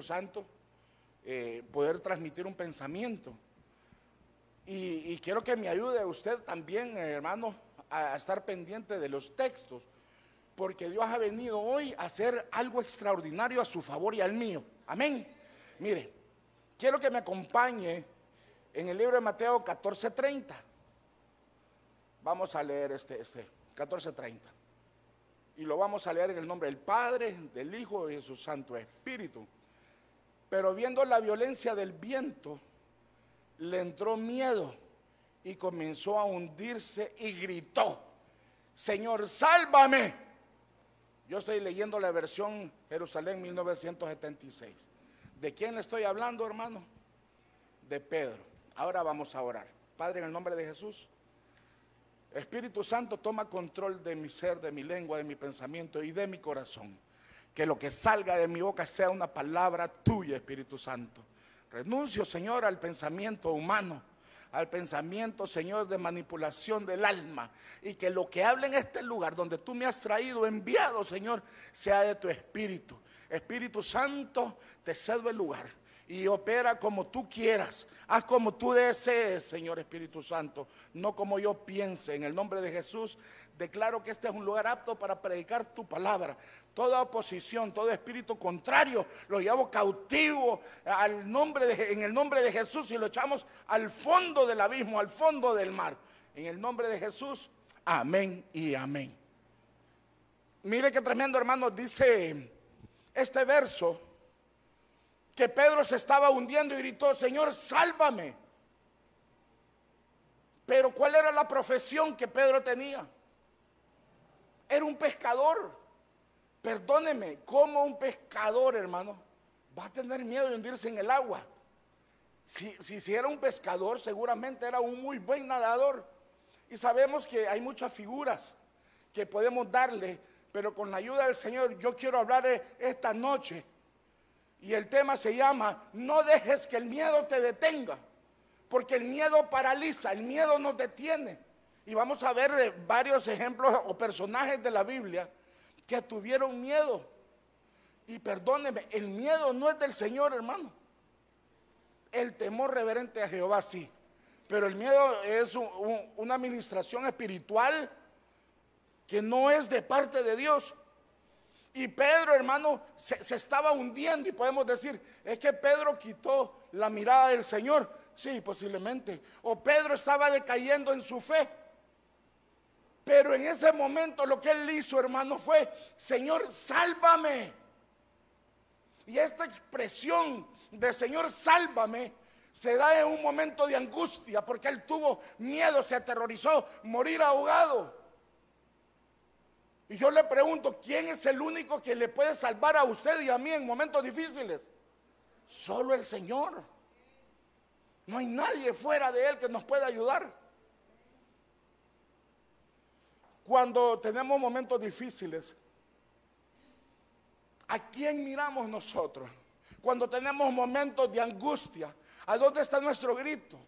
Santo, eh, poder transmitir un pensamiento. Y, quiero que me ayude usted también, hermano, a estar pendiente de los textos, porque Dios ha venido hoy a hacer algo extraordinario a su favor y al mío. Amén. Mire, quiero que me acompañe en el libro de Mateo 14:30. Vamos a leer este, este 14:30. Y lo vamos a leer en el nombre del Padre, del Hijo y de su Santo Espíritu. Pero viendo la violencia del viento, le entró miedo y comenzó a hundirse y gritó, Señor, sálvame. Yo estoy leyendo la versión Jerusalén 1976. ¿De quién le estoy hablando, hermano? De Pedro. Ahora vamos a orar. Padre, en el nombre de Jesús. Espíritu Santo, toma control de mi ser, de mi lengua, de mi pensamiento y de mi corazón. Que lo que salga de mi boca sea una palabra tuya, Espíritu Santo. Renuncio, Señor, al pensamiento humano, al pensamiento, Señor, de manipulación del alma. Y que lo que hable en este lugar donde tú me has traído, enviado, Señor, sea de tu Espíritu. Espíritu Santo, te cedo el lugar y opera como tú quieras. Haz como tú desees, Señor Espíritu Santo, no como yo piense. En el nombre de Jesús, declaro que este es un lugar apto para predicar tu palabra. Toda oposición, todo espíritu contrario, lo llevo cautivo al nombre de, en el nombre de Jesús y lo echamos al fondo del abismo, al fondo del mar. En el nombre de Jesús, amén y amén. Mire qué tremendo, hermano, dice este verso que Pedro se estaba hundiendo y gritó, Señor, sálvame. Pero ¿cuál era la profesión que Pedro tenía? Era un pescador. Perdóneme, ¿cómo un pescador, hermano, va a tener miedo de hundirse en el agua? Si, si, si, era un pescador, seguramente era un muy buen nadador. Y sabemos que hay muchas figuras que podemos darle, pero con la ayuda del Señor yo quiero hablar esta noche y el tema se llama, no dejes que el miedo te detenga, porque el miedo paraliza, el miedo nos detiene. Y vamos a ver eh, varios ejemplos o personajes de la Biblia que tuvieron miedo. Y perdóneme, el miedo no es del Señor, hermano. El temor reverente a Jehová sí. Pero el miedo es una administración espiritual que no es de parte de Dios. Y Pedro, hermano, se, estaba hundiendo y podemos decir, es que Pedro quitó la mirada del Señor. Sí, posiblemente. O Pedro estaba decayendo en su fe. Pero en ese momento lo que él hizo, hermano, fue, Señor, sálvame. Y esta expresión de Señor, sálvame, se da en un momento de angustia, porque él tuvo miedo, se aterrorizó, morir ahogado. Y yo le pregunto, ¿quién es el único que le puede salvar a usted y a mí en momentos difíciles? Solo el Señor. No hay nadie fuera de Él que nos pueda ayudar. Cuando tenemos momentos difíciles, ¿a quién miramos nosotros? Cuando tenemos momentos de angustia, ¿a dónde está nuestro grito?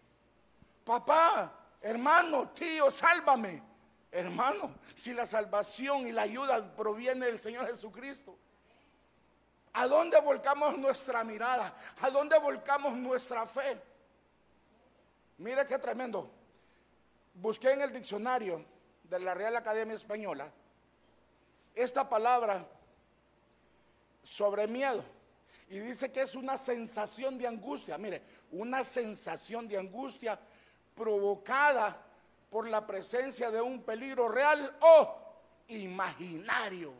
Papá, hermano, tío, sálvame. Hermano, si la salvación y la ayuda proviene del Señor Jesucristo, ¿a dónde volcamos nuestra mirada? ¿A dónde volcamos nuestra fe? Mire qué tremendo. Busqué en el diccionario de la Real Academia Española esta palabra sobre miedo. Y dice que es una sensación de angustia. Mire, una sensación de angustia provocada por la presencia de un peligro real o imaginario.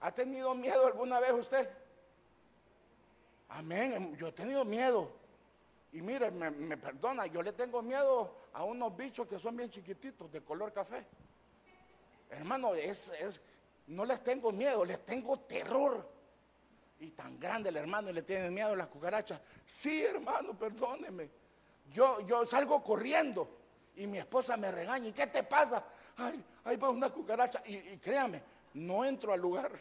¿Ha tenido miedo alguna vez usted? Amén, em, yo he tenido miedo. Y mire, me, perdona, yo le tengo miedo a unos bichos que son bien chiquititos, de color café. Hermano, es, es, no les tengo miedo, les tengo terror. Y tan grande el hermano y le tiene miedo a las cucarachas. Sí, hermano, perdóneme. Yo, yo salgo corriendo y mi esposa me regaña. ¿Y qué te pasa? Ay, ahí va una cucaracha. Y, créame, no entro al lugar.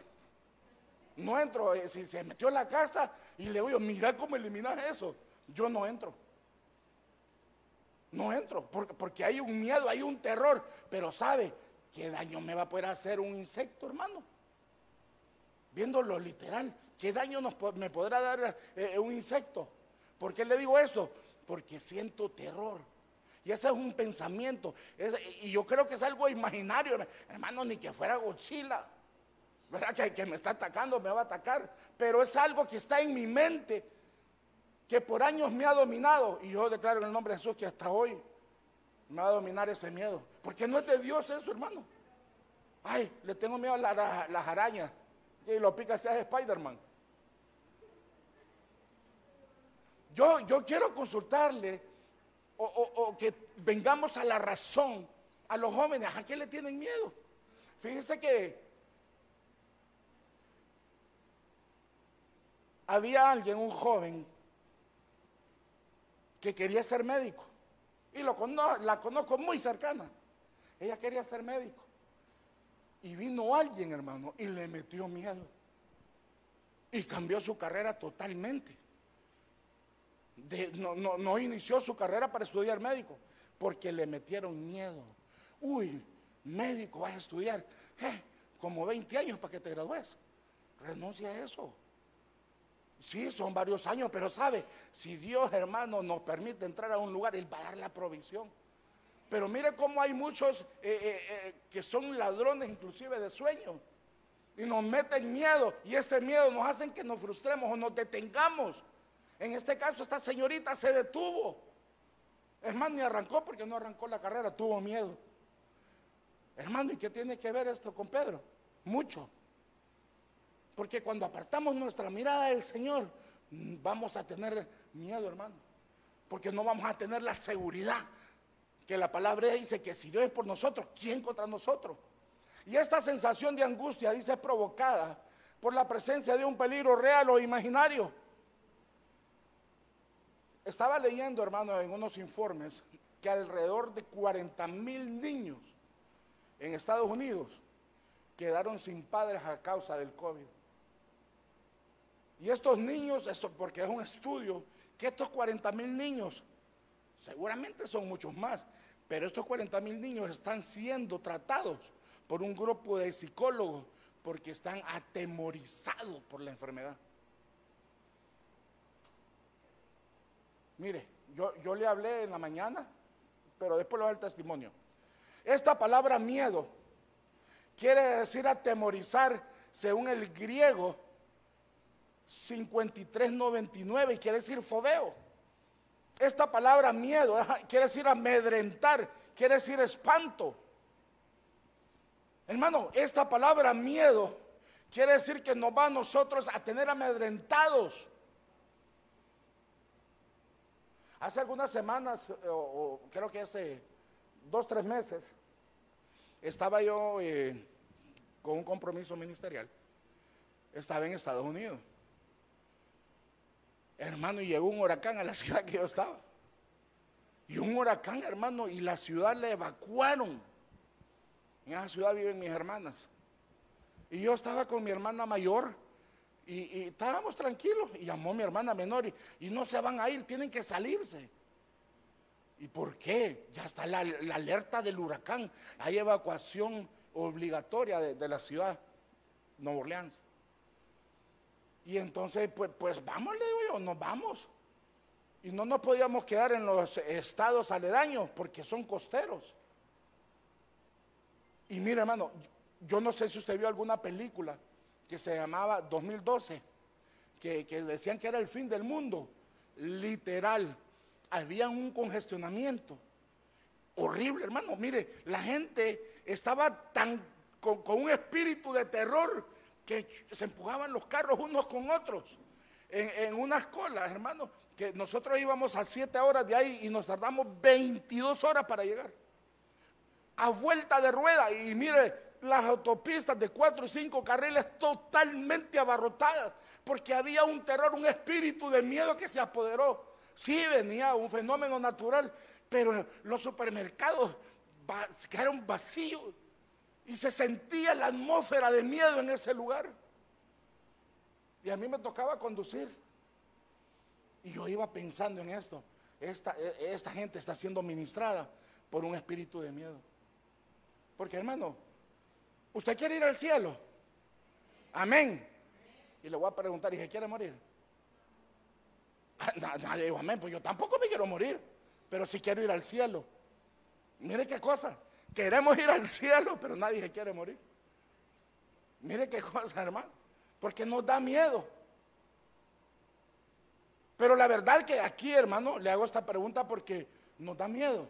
No entro. Eh, si se metió en la casa y le digo, mira cómo eliminas eso. Yo no entro. No entro. Porque, porque hay un miedo, hay un terror. Pero sabe, ¿qué daño me va a poder hacer un insecto, hermano? Viéndolo literal. ¿qué daño me podrá dar eh, un insecto? ¿Por qué le digo esto? Porque siento terror. Y ese es un pensamiento. y yo creo que es algo imaginario, hermano, ni que fuera Godzilla. ¿Verdad? Que, que me está atacando, me va a atacar. Pero es algo que está en mi mente, que por años me ha dominado. Y yo declaro en el nombre de Jesús que hasta hoy me va a dominar ese miedo. Porque no es de Dios eso, hermano. Ay, le tengo miedo a las arañas. Y lo pica sea Spider-Man. Yo, yo quiero consultarle o, que vengamos a la razón a los jóvenes. ¿A qué le tienen miedo? Fíjense que había alguien, un joven, que quería ser médico. Y lo la conozco muy cercana. Ella quería ser médico. Y vino alguien, hermano, y le metió miedo. Y cambió su carrera totalmente. No, inició su carrera para estudiar médico, porque le metieron miedo. Uy, médico, vas a estudiar. Eh, como 20 años para que te gradúes. Renuncia a eso. Sí, son varios años, pero sabe, si Dios, hermano, nos permite entrar a un lugar, Él va a dar la provisión. Pero mire cómo hay muchos eh, eh, que son ladrones inclusive de sueños. Y nos meten miedo. Y este miedo nos hace que nos frustremos o nos detengamos. En este caso esta señorita se detuvo. Es más, ni arrancó porque no arrancó la carrera, tuvo miedo. Hermano, ¿y qué tiene que ver esto con Pedro? Mucho. Porque cuando apartamos nuestra mirada del Señor, vamos a tener miedo, hermano. Porque no vamos a tener la seguridad que la palabra dice que si Dios es por nosotros, ¿quién contra nosotros? Y esta sensación de angustia dice provocada por la presencia de un peligro real o imaginario. Estaba leyendo, hermano, en unos informes que alrededor de 40 mil niños en Estados Unidos quedaron sin padres a causa del COVID. Y estos niños, esto porque es un estudio, que estos 40 mil niños Seguramente son muchos más, pero estos 40 mil niños están siendo tratados por un grupo de psicólogos porque están atemorizados por la enfermedad. Mire, yo, yo le hablé en la mañana, pero después lo doy el testimonio. Esta palabra miedo quiere decir atemorizar según el griego 5399 y quiere decir fobeo. Esta palabra miedo quiere decir amedrentar, quiere decir espanto. Hermano, esta palabra miedo quiere decir que nos va a nosotros a tener amedrentados. Hace algunas semanas, eh, o, creo que hace dos, tres meses, estaba yo eh, con un compromiso ministerial. Estaba en Estados Unidos. Hermano, y llegó un huracán a la ciudad que yo estaba. Y un huracán, hermano, y la ciudad la evacuaron. En esa ciudad viven mis hermanas. Y yo estaba con mi hermana mayor y, estábamos tranquilos. Y llamó mi hermana menor y, no se van a ir, tienen que salirse. ¿Y por qué? Ya está la, alerta del huracán. Hay evacuación obligatoria de, la ciudad, Nueva Orleans. Y entonces, pues, pues vamos, le digo yo, nos vamos. Y no nos podíamos quedar en los estados aledaños porque son costeros. Y mire, hermano, yo no sé si usted vio alguna película que se llamaba 2012, que, que decían que era el fin del mundo. Literal, había un congestionamiento horrible, hermano. Mire, la gente estaba tan con, con un espíritu de terror que se empujaban los carros unos con otros en, unas colas, hermano, que nosotros íbamos a siete horas de ahí y nos tardamos 22 horas para llegar. A vuelta de rueda y mire, las autopistas de cuatro y cinco carriles totalmente abarrotadas, porque había un terror, un espíritu de miedo que se apoderó. Sí venía un fenómeno natural, pero los supermercados quedaron vacíos. Y se sentía la atmósfera de miedo en ese lugar. Y a mí me tocaba conducir. Y yo iba pensando en esto. Esta, e, esta gente está siendo ministrada por un espíritu de miedo. Porque hermano, usted quiere ir al cielo. Amén. Y le voy a preguntar, ¿y quiere morir? Nadie dijo, amén, pues yo tampoco me quiero morir, pero sí quiero ir al cielo. Mire qué cosa, queremos ir al cielo, pero nadie se quiere morir. Mire qué cosa, hermano, porque nos da miedo. Pero la verdad que aquí, hermano, le hago esta pregunta porque nos da miedo.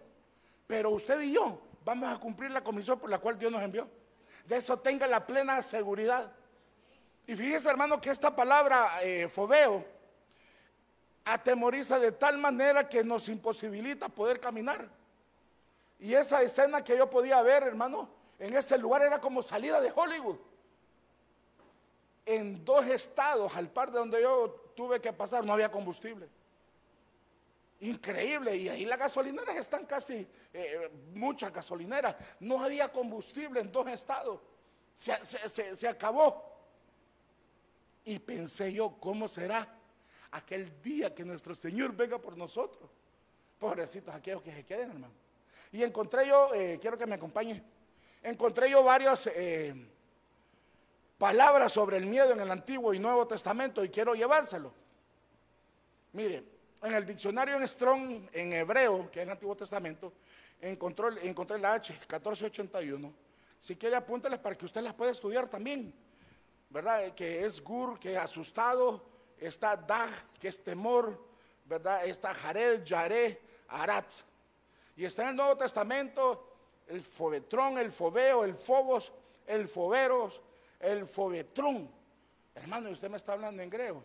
Pero usted y yo vamos a cumplir la comisión por la cual Dios nos envió. De eso tenga la plena seguridad. Y fíjese, hermano, que esta palabra eh, fobeo atemoriza de tal manera que nos imposibilita poder caminar. Y esa escena que yo podía ver, hermano, en ese lugar era como salida de Hollywood. En dos estados, al par de donde yo tuve que pasar, no había combustible. Increíble, y ahí las gasolineras están casi, eh, muchas gasolineras. No había combustible en dos estados. se acabó. Y pensé yo, ¿cómo será? aquel día que nuestro Señor venga por nosotros. Pobrecitos aquellos que se queden, hermano. Y encontré yo, eh, quiero que me acompañe, encontré yo varias eh, palabras sobre el miedo en el Antiguo y Nuevo Testamento y quiero llevárselo. Mire, en el diccionario en Strong, en hebreo, que es el Antiguo Testamento, encontré, encontré la H, 1481. Si quiere apúnteles para que usted las pueda estudiar también. ¿Verdad? Que es gur, que asustado, está Da, que es temor, ¿verdad? Está Jared, Yaré, Arat. Y está en el Nuevo Testamento el fobetrón, el fobeo, el fobos, el foberos, el fobetrón. Hermano, usted me está hablando en griego.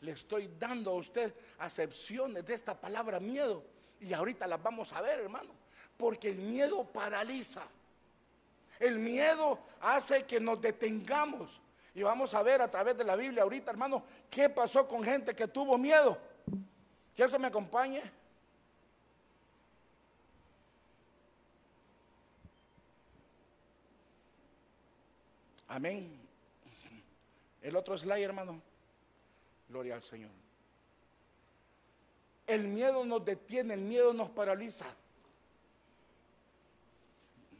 Le estoy dando a usted acepciones de esta palabra miedo. Y ahorita las vamos a ver, hermano. Porque el miedo paraliza. El miedo hace que nos detengamos. Y vamos a ver a través de la Biblia ahorita, hermano, qué pasó con gente que tuvo miedo. ¿Quiero que me acompañe? Amén. El otro slide, hermano. Gloria al Señor. El miedo nos detiene, el miedo nos paraliza.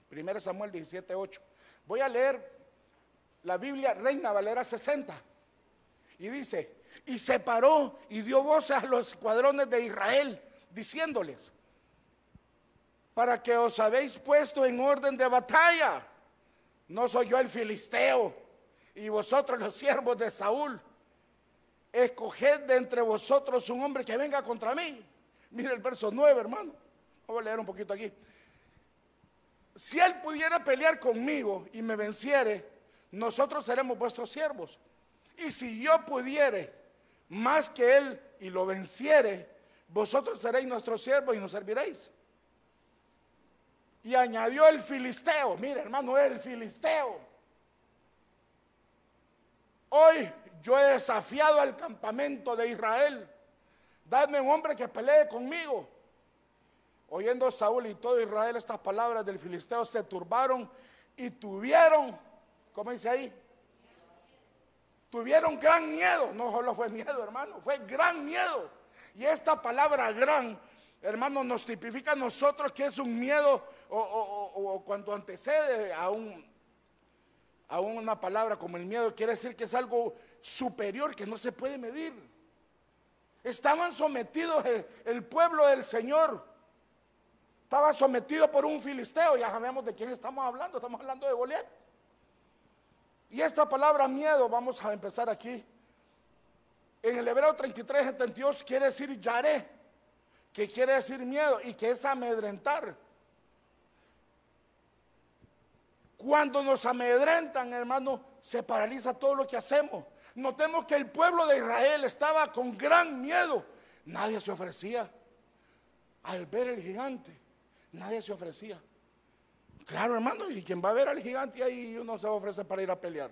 Primero Samuel 17, 8. Voy a leer la Biblia Reina Valera 60. Y dice, y se paró y dio voces a los escuadrones de Israel, diciéndoles, para que os habéis puesto en orden de batalla. No soy yo el filisteo y vosotros los siervos de Saúl. Escoged de entre vosotros un hombre que venga contra mí. Mire el verso 9, hermano. Voy a leer un poquito aquí. Si él pudiera pelear conmigo y me venciere, nosotros seremos vuestros siervos. Y si yo pudiere más que él y lo venciere, vosotros seréis nuestros siervos y nos serviréis. Y añadió el filisteo, mire hermano, el filisteo. Hoy yo he desafiado al campamento de Israel. Dadme un hombre que pelee conmigo. Oyendo Saúl y todo Israel estas palabras del filisteo, se turbaron y tuvieron ¿Cómo dice ahí? Tuvieron gran miedo. No solo fue miedo, hermano, fue gran miedo. Y esta palabra gran, hermano, nos tipifica a nosotros que es un miedo o, cuando antecede a, un, a una palabra como el miedo, quiere decir que es algo superior que no se puede medir. Estaban sometidos el, pueblo del Señor. Estaba sometido por un filisteo. Ya sabemos de quién estamos hablando. Estamos hablando de Goliat. Y esta palabra miedo, vamos a empezar aquí. En el Hebreo 33, 72 quiere decir yaré, que quiere decir miedo y que es amedrentar. Cuando nos amedrentan, hermano, se paraliza todo lo que hacemos. Notemos que el pueblo de Israel estaba con gran miedo. Nadie se ofrecía. Al ver el gigante, nadie se ofrecía. Claro, hermano, y quien va a ver al gigante ahí uno se ofrece para ir a pelear.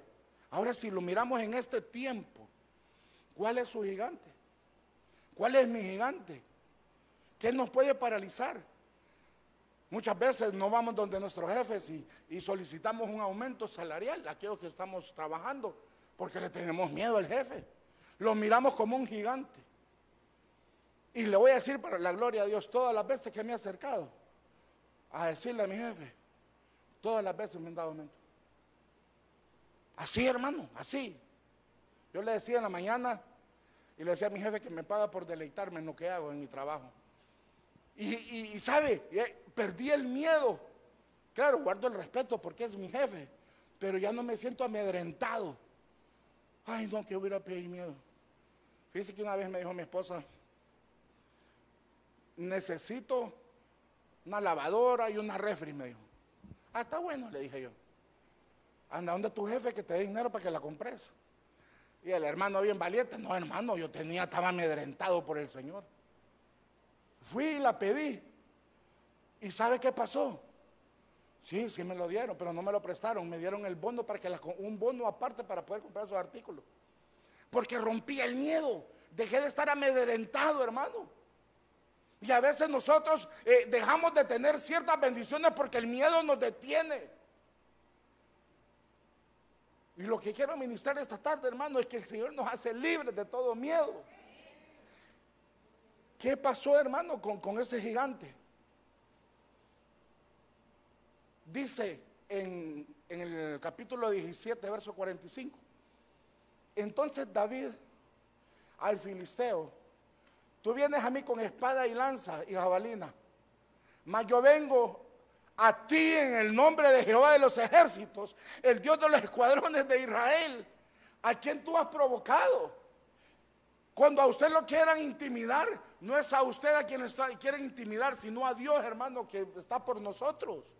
Ahora, si lo miramos en este tiempo, ¿cuál es su gigante? ¿Cuál es mi gigante? ¿Qué nos puede paralizar? Muchas veces no vamos donde nuestros jefes y, solicitamos un aumento salarial, aquellos que estamos trabajando, porque le tenemos miedo al jefe. Lo miramos como un gigante. Y le voy a decir para la gloria de Dios, todas las veces que me he acercado a decirle a mi jefe, Todas las veces me han dado aumento. Así, hermano, así. Yo le decía en la mañana y le decía a mi jefe que me paga por deleitarme en lo que hago en mi trabajo. Y, sabe, perdí el miedo. Claro, guardo el respeto porque es mi jefe, pero ya no me siento amedrentado. Ay, no, que hubiera pedir miedo. Fíjese que una vez me dijo mi esposa, necesito una lavadora y una refri, me dijo. Ah, está bueno, le dije yo. Anda donde tu jefe que te dé dinero para que la compres. Y el hermano bien valiente, no hermano, yo tenía, estaba amedrentado por el Señor. Fui y la pedí. ¿Y sabe qué pasó? Sí, sí me lo dieron, pero no me lo prestaron. Me dieron el bono para que un bono aparte para poder comprar esos artículos. Porque rompí el miedo. Dejé de estar amedrentado, hermano. Y a veces nosotros eh, dejamos de tener ciertas bendiciones porque el miedo nos detiene. Y lo que quiero ministrar esta tarde, hermano, es que el Señor nos hace libres de todo miedo. ¿Qué pasó, hermano, con, con ese gigante? Dice en, en el capítulo 17, verso 45. Entonces David al filisteo Tú vienes a mí con espada y lanza y jabalina. Mas yo vengo a ti en el nombre de Jehová de los ejércitos, el Dios de los escuadrones de Israel, a quien tú has provocado. Cuando a usted lo quieran intimidar, no es a usted a quien quieren intimidar, sino a Dios, hermano, que está por nosotros.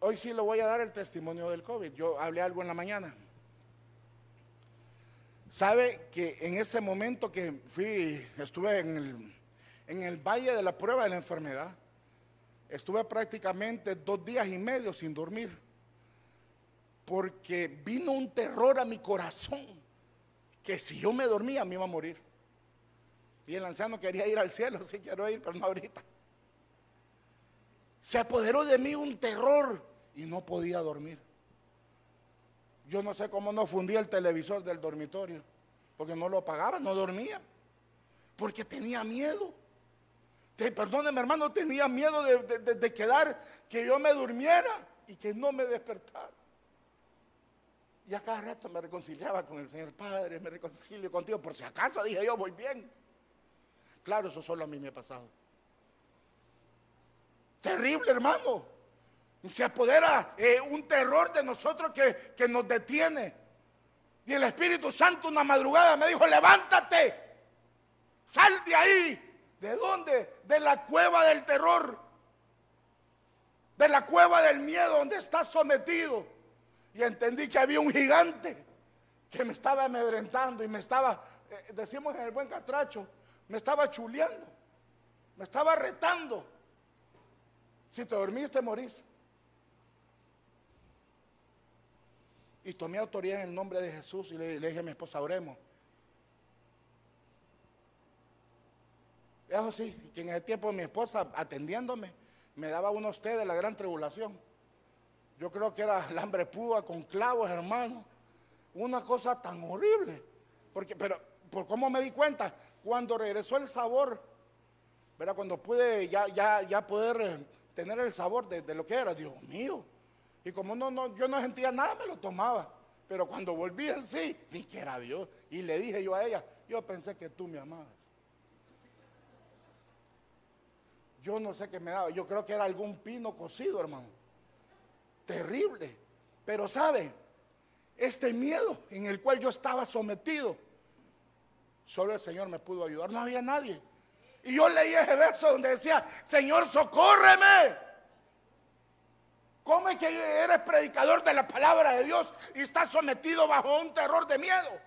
Hoy sí le voy a dar el testimonio del COVID. Yo hablé algo en la mañana. Sabe que en ese momento que fui, estuve en el, en el valle de la prueba de la enfermedad, estuve prácticamente dos días y medio sin dormir, porque vino un terror a mi corazón, que si yo me dormía me iba a morir. Y el anciano quería ir al cielo, sí quiero ir, pero no ahorita. Se apoderó de mí un terror y no podía dormir. Yo no sé cómo no fundía el televisor del dormitorio, porque no lo apagaba, no dormía, porque tenía miedo. perdóneme hermano, tenía miedo de, quedar, que yo me durmiera y que no me despertara. Y a cada rato me reconciliaba con el Señor Padre, me reconcilio contigo, por si acaso dije yo voy bien. Claro, eso solo a mí me ha pasado. Terrible, hermano. Se apodera eh, un terror de nosotros que, que nos detiene. Y el Espíritu Santo una madrugada me dijo, levántate, sal de ahí. ¿De dónde? De la cueva del terror. De la cueva del miedo donde estás sometido. Y entendí que había un gigante que me estaba amedrentando y me estaba, eh, decimos en el buen catracho, me estaba chuleando, me estaba retando. Si te dormiste, morís. Y tomé autoridad en el nombre de Jesús y le, dije a mi esposa, oremos. Eso sí, que en ese tiempo mi esposa atendiéndome me daba unos té de la gran tribulación. Yo creo que era hambre púa con clavos, hermano. Una cosa tan horrible. Porque, pero, por cómo me di cuenta, cuando regresó el sabor, ¿verdad? Cuando pude ya, ya, ya poder eh, tener el sabor de, de lo que era, Dios mío, y como no, no, yo no sentía nada, me lo tomaba. Pero cuando volví en sí, ni que era Dios. Y le dije yo a ella, yo pensé que tú me amabas. Yo no sé qué me daba. Yo creo que era algún pino cocido, hermano. Terrible. Pero sabe, este miedo en el cual yo estaba sometido, solo el Señor me pudo ayudar. No había nadie. Y yo leí ese verso donde decía, Señor, socórreme. ¿Cómo es que eres predicador de la palabra de Dios y estás sometido bajo un terror de miedo?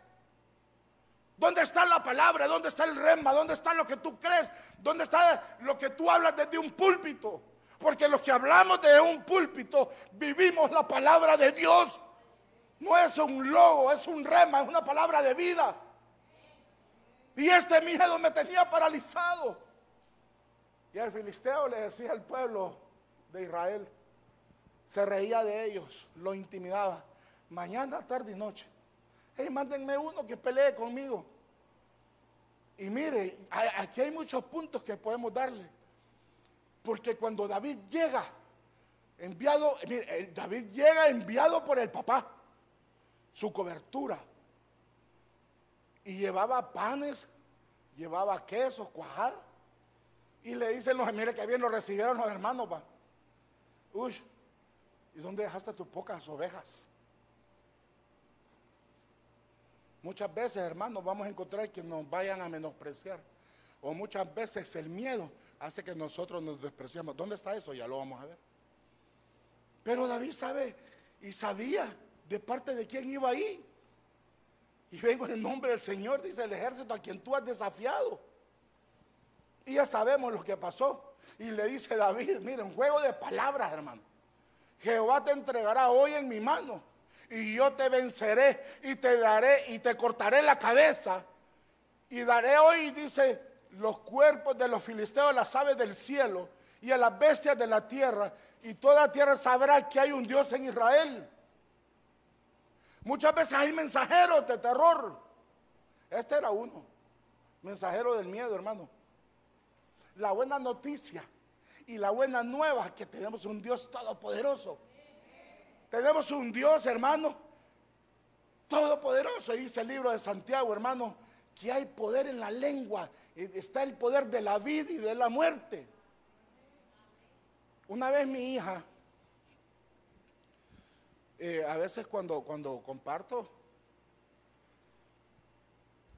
¿Dónde está la palabra? ¿Dónde está el rema? ¿Dónde está lo que tú crees? ¿Dónde está lo que tú hablas desde un púlpito? Porque los que hablamos de un púlpito vivimos la palabra de Dios. No es un logo, es un rema, es una palabra de vida. Y este miedo me tenía paralizado. Y el filisteo le decía al pueblo de Israel, se reía de ellos, lo intimidaba. Mañana, tarde y noche. Hey, mándenme uno que pelee conmigo. Y mire, aquí hay muchos puntos que podemos darle. Porque cuando David llega, enviado, mire, David llega enviado por el papá. su cobertura. Y llevaba panes, llevaba queso, cuajada. Y le dicen los, mire que bien lo recibieron los hermanos, va. Uy, ¿y dónde dejaste tus pocas ovejas? Muchas veces, hermanos, vamos a encontrar que nos vayan a menospreciar. O muchas veces el miedo hace que nosotros nos despreciamos. ¿Dónde está eso? Ya lo vamos a ver. Pero David sabe y sabía de parte de quién iba ahí. Y vengo en el nombre del Señor, dice el ejército a quien tú has desafiado. Y ya sabemos lo que pasó. Y le dice David, mire, un juego de palabras, hermano. Jehová te entregará hoy en mi mano. Y yo te venceré y te daré y te cortaré la cabeza. Y daré hoy, dice, los cuerpos de los filisteos las aves del cielo y a las bestias de la tierra. Y toda tierra sabrá que hay un Dios en Israel. Muchas veces hay mensajeros de terror. Este era uno. Mensajero del miedo, hermano. La buena noticia y la buena nueva es que tenemos un Dios todopoderoso. Tenemos un Dios, hermano, todopoderoso. Dice el libro de Santiago, hermano, que hay poder en la lengua. Está el poder de la vida y de la muerte. Una vez mi hija eh, a veces cuando, cuando comparto,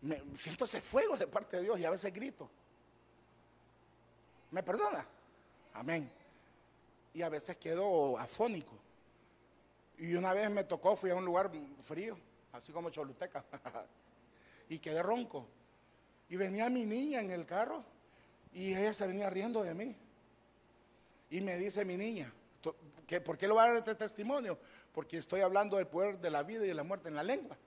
me siento ese fuego de parte de Dios y a veces grito. ¿Me perdona? Amén. Y a veces quedo afónico. Y una vez me tocó, fui a un lugar frío, así como Choluteca, y quedé ronco. Y venía mi niña en el carro y ella se venía riendo de mí. Y me dice mi niña, ¿Por qué lo va a dar este testimonio? Porque estoy hablando del poder de la vida y de la muerte en la lengua.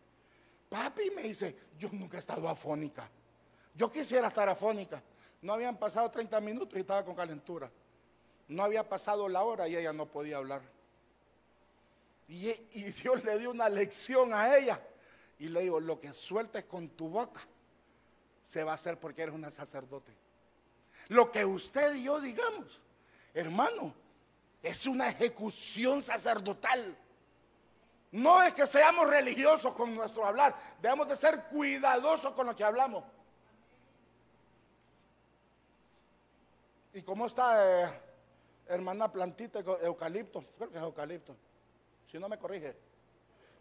Papi me dice, yo nunca he estado afónica. Yo quisiera estar afónica. No habían pasado 30 minutos y estaba con calentura. No había pasado la hora y ella no podía hablar. Y, y Dios le dio una lección a ella. Y le digo, lo que sueltes con tu boca se va a hacer porque eres una sacerdote. Lo que usted y yo digamos, hermano, es una ejecución sacerdotal. No es que seamos religiosos con nuestro hablar, debemos de ser cuidadosos con lo que hablamos. ¿Y cómo está, eh, hermana plantita eucalipto? Creo que es eucalipto. Si no me corrige.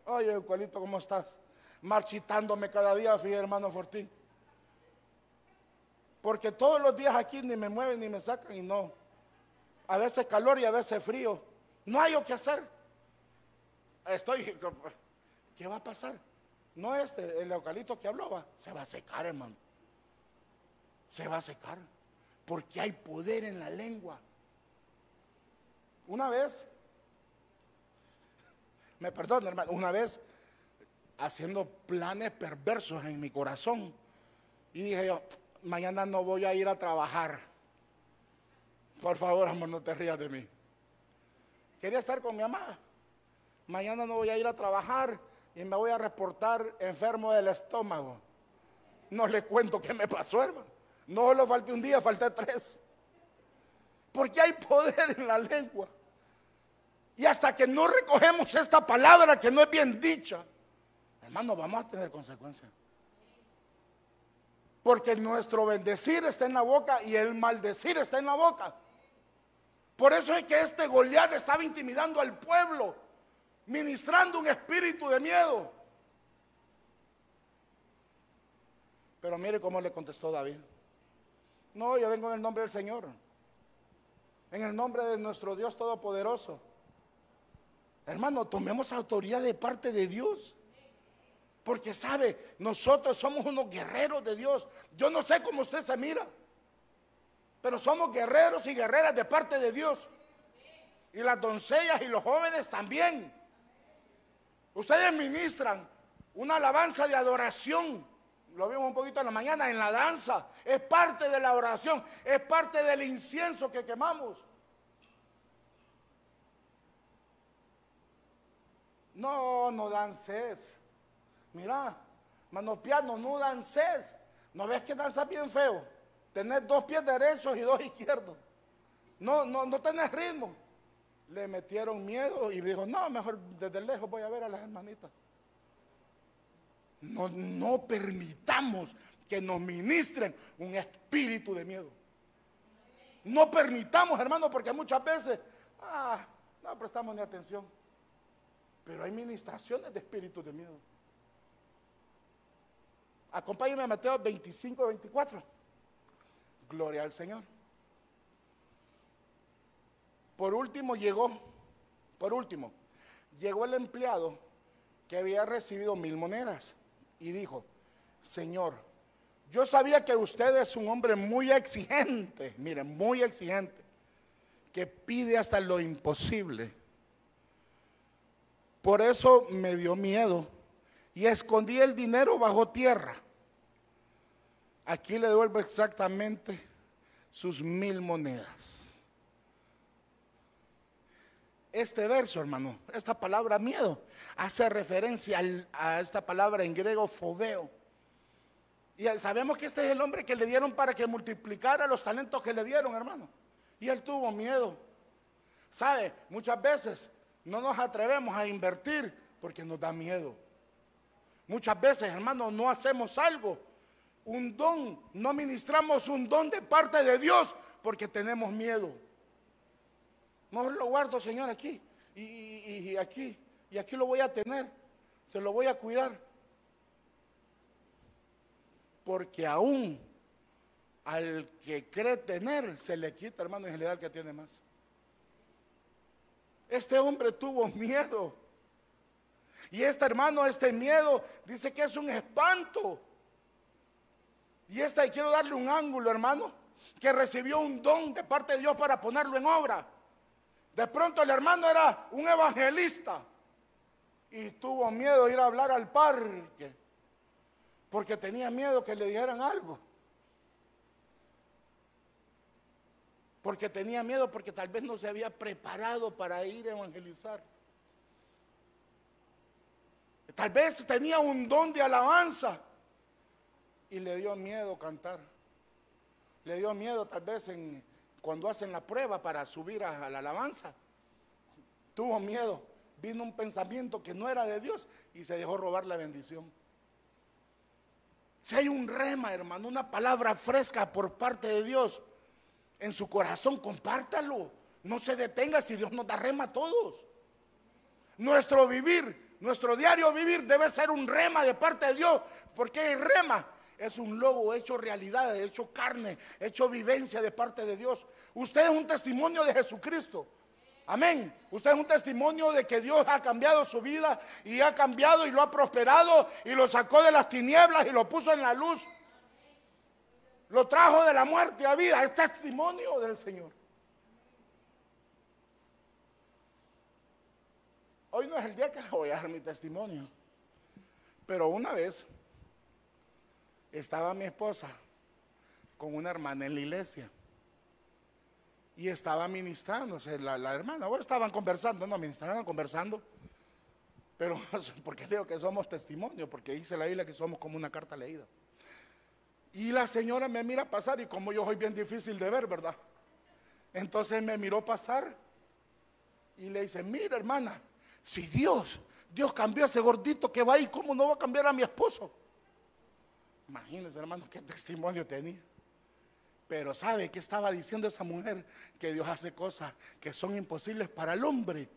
Oye, eucalipto, ¿cómo estás? Marchitándome cada día, fíjate, hermano Fortín. Porque todos los días aquí ni me mueven ni me sacan y no a veces calor y a veces frío. No hay lo que hacer. Estoy, ¿qué va a pasar? No este, el eucalipto que hablaba, se va a secar, hermano. Se va a secar. Porque hay poder en la lengua. Una vez, me perdona, hermano, una vez haciendo planes perversos en mi corazón. Y dije yo, mañana no voy a ir a trabajar por favor, amor, no te rías de mí. Quería estar con mi mamá. Mañana no voy a ir a trabajar y me voy a reportar enfermo del estómago. No le cuento qué me pasó, hermano. No lo falté un día, falté tres. Porque hay poder en la lengua. Y hasta que no recogemos esta palabra que no es bien dicha, hermano, vamos a tener consecuencias. Porque nuestro bendecir está en la boca y el maldecir está en la boca. Por eso es que este Goliat estaba intimidando al pueblo, ministrando un espíritu de miedo. Pero mire cómo le contestó David. No, yo vengo en el nombre del Señor. En el nombre de nuestro Dios Todopoderoso. Hermano, tomemos autoridad de parte de Dios. Porque sabe, nosotros somos unos guerreros de Dios. Yo no sé cómo usted se mira pero somos guerreros y guerreras de parte de Dios. Y las doncellas y los jóvenes también. Ustedes ministran una alabanza de adoración. Lo vimos un poquito en la mañana en la danza. Es parte de la oración. Es parte del incienso que quemamos. No, no dances. Mira, manos piano, no dances. ¿No ves que danza bien feo? Tener dos pies derechos y dos izquierdos. No, no, no tenés ritmo. Le metieron miedo y dijo, no, mejor desde lejos voy a ver a las hermanitas. no, no permitamos que nos ministren un espíritu de miedo. No permitamos, hermano, porque muchas veces, ah, no prestamos ni atención. Pero hay ministraciones de espíritu de miedo. Acompáñenme a Mateo 25, 24. Gloria al Señor. Por último llegó, por último, llegó el empleado que había recibido mil monedas y dijo, Señor, yo sabía que usted es un hombre muy exigente, miren, muy exigente, que pide hasta lo imposible. Por eso me dio miedo y escondí el dinero bajo tierra. Aquí le devuelvo exactamente sus mil monedas. Este verso, hermano, esta palabra miedo, hace referencia a esta palabra en griego fobeo. Y sabemos que este es el hombre que le dieron para que multiplicara los talentos que le dieron, hermano. Y él tuvo miedo. ¿Sabe? Muchas veces no nos atrevemos a invertir porque nos da miedo. Muchas veces, hermano, no hacemos algo, un don, no ministramos un don de parte de Dios porque tenemos miedo. Mejor lo guardo, Señor, aquí. Y, aquí. Y aquí lo voy a tener. Te lo voy a cuidar. Porque aún al que cree tener, se le quita, hermano, y se le da que tiene más. Este hombre tuvo miedo. Y este hermano, este miedo, dice que es un espanto. Y esta, y quiero darle un ángulo, hermano, que recibió un don de parte de Dios para ponerlo en obra. De pronto el hermano era un evangelista y tuvo miedo de ir a hablar al parque porque tenía miedo que le dijeran algo. Porque tenía miedo porque tal vez no se había preparado para ir a evangelizar. Tal vez tenía un don de alabanza y le dio miedo cantar. Le dio miedo tal vez en cuando hacen la prueba para subir a, la alabanza, tuvo miedo, vino un pensamiento que no era de Dios y se dejó robar la bendición. Si hay un rema, hermano, una palabra fresca por parte de Dios en su corazón, compártalo. No se detenga si Dios nos da rema a todos. Nuestro vivir, nuestro diario vivir debe ser un rema de parte de Dios, porque el rema es un lobo hecho realidad, hecho carne, hecho vivencia de parte de Dios. Usted es un testimonio de Jesucristo. Amén. Usted es un testimonio de que Dios ha cambiado su vida y ha cambiado y lo ha prosperado y lo sacó de las tinieblas y lo puso en la luz. Lo trajo de la muerte a vida. Es testimonio del Señor. Hoy no es el día que voy a dar mi testimonio. Pero una vez estaba mi esposa con una hermana en la iglesia. Y estaba ministrándose la, la hermana. O estaban conversando, no, ministraban conversando. Pero, porque digo que somos testimonio? Porque dice la Biblia que somos como una carta leída. Y la señora me mira pasar y como yo soy bien difícil de ver, ¿verdad? Entonces me miró pasar y le dice, mira hermana, si Dios, Dios cambió a ese gordito que va ahí, ¿cómo no va a cambiar a mi esposo? Imagínense, hermano, qué testimonio tenía. Pero ¿sabe qué estaba diciendo esa mujer? Que Dios hace cosas que son imposibles para el hombre,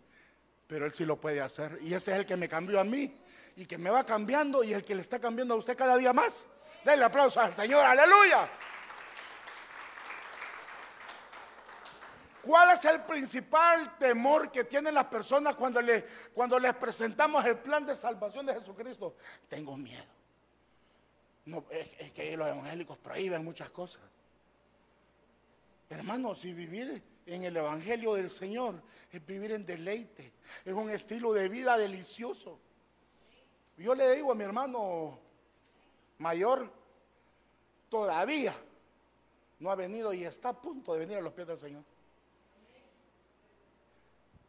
pero Él sí lo puede hacer. Y ese es el que me cambió a mí y que me va cambiando y el que le está cambiando a usted cada día más. Denle aplauso al Señor, aleluya. ¿Cuál es el principal temor que tienen las personas cuando, le, cuando les presentamos el plan de salvación de Jesucristo? Tengo miedo. Es, que los evangélicos prohíben muchas cosas. Hermano, si vivir en el Evangelio del Señor es vivir en deleite, es un estilo de vida delicioso. Yo le digo a mi hermano mayor, todavía no ha venido y está a punto de venir a los pies del Señor.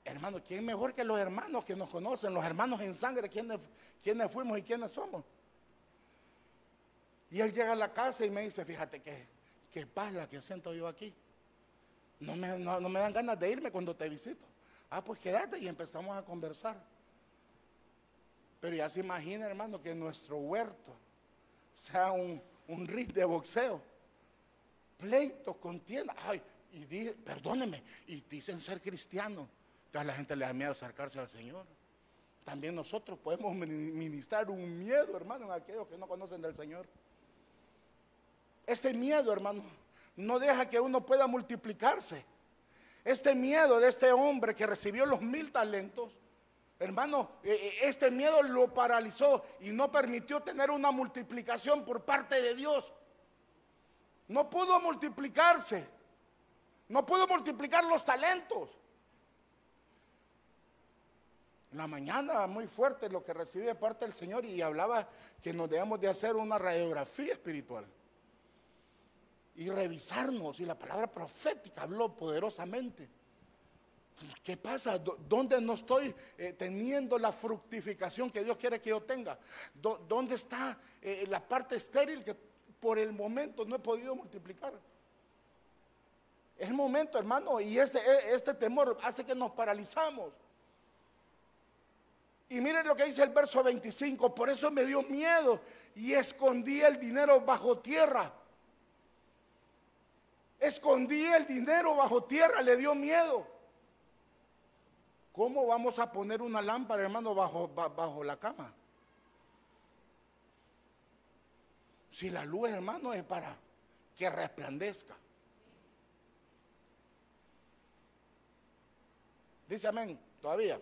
Hermano, ¿quién mejor que los hermanos que nos conocen, los hermanos en sangre, quiénes, quiénes fuimos y quiénes somos? Y él llega a la casa y me dice, fíjate que, qué paz la que siento yo aquí. No me, no, me dan ganas de irme cuando te visito. Ah, pues quédate y empezamos a conversar. Pero ya se imagina, hermano, que nuestro huerto sea un, un ring de boxeo. Pleito, contienda. Ay, y di, perdóneme, y dicen ser cristianos. Ya la gente le da miedo acercarse al Señor. También nosotros podemos ministrar un miedo, hermano, en aquellos que no conocen del Señor. Este miedo, hermano, no deja que uno pueda multiplicarse. Este miedo de este hombre que recibió los mil talentos, hermano, eh, eh, este miedo lo paralizó y no permitió tener una multiplicación por parte de Dios. No pudo multiplicarse. No pudo multiplicar los talentos. La mañana muy fuerte lo que recibí de parte del Señor y hablaba que nos debemos de hacer una radiografía espiritual y revisarnos. Y la palabra profética habló poderosamente. ¿Qué pasa? ¿Dónde no estoy eh, teniendo la fructificación que Dios quiere que yo tenga? ¿Dónde está eh, la parte estéril que por el momento no he podido multiplicar? Es momento, hermano, y este, este temor hace que nos paralizamos. Y miren lo que dice el verso 25, por eso me dio miedo y escondí el dinero bajo tierra. Escondí el dinero bajo tierra, le dio miedo. ¿Cómo vamos a poner una lámpara, hermano, bajo, bajo la cama? Si la luz, hermano, es para que resplandezca. Dice amén, todavía.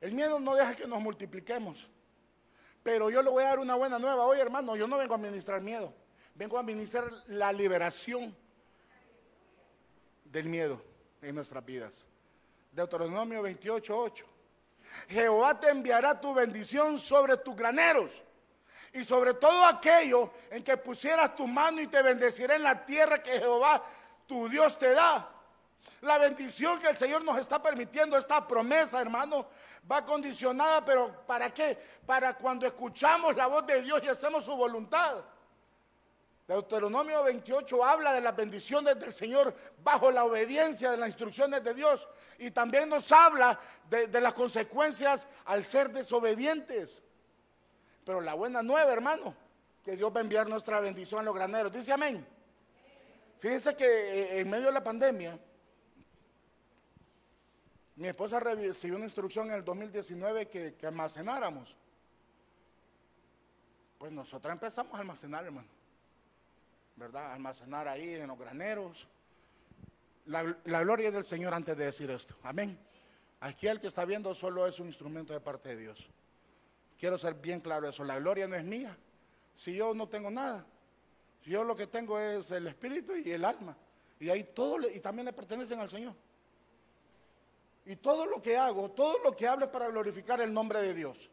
El miedo no deja que nos multipliquemos. Pero yo le voy a dar una buena nueva. Oye, hermano, yo no vengo a administrar miedo. Vengo a administrar la liberación del miedo en nuestras vidas. Deuteronomio 28, 8. Jehová te enviará tu bendición sobre tus graneros y sobre todo aquello en que pusieras tu mano y te bendecirá en la tierra que Jehová tu Dios te da. La bendición que el Señor nos está permitiendo, esta promesa, hermano, va condicionada, pero ¿para qué? Para cuando escuchamos la voz de Dios y hacemos su voluntad. Deuteronomio 28 habla de las bendiciones del Señor bajo la obediencia de las instrucciones de Dios y también nos habla de, las consecuencias al ser desobedientes. Pero la buena nueva, hermano, que Dios va a enviar nuestra bendición a los graneros. Dice amén. Fíjense que eh, en medio de la pandemia, mi esposa recibió una instrucción en el 2019 que, almacenáramos. Pues nosotros empezamos a almacenar, hermano. ¿Verdad? Almacenar ahí en los graneros. La, gloria del Señor antes de decir esto. Amén. Aquí el que está viendo solo es un instrumento de parte de Dios. Quiero ser bien claro eso. La gloria no es mía. Si yo no tengo nada. Yo lo que tengo es el espíritu y el alma. Y ahí todo, y también le pertenecen al Señor. Y todo lo que hago, todo lo que hablo es para glorificar el nombre de Dios.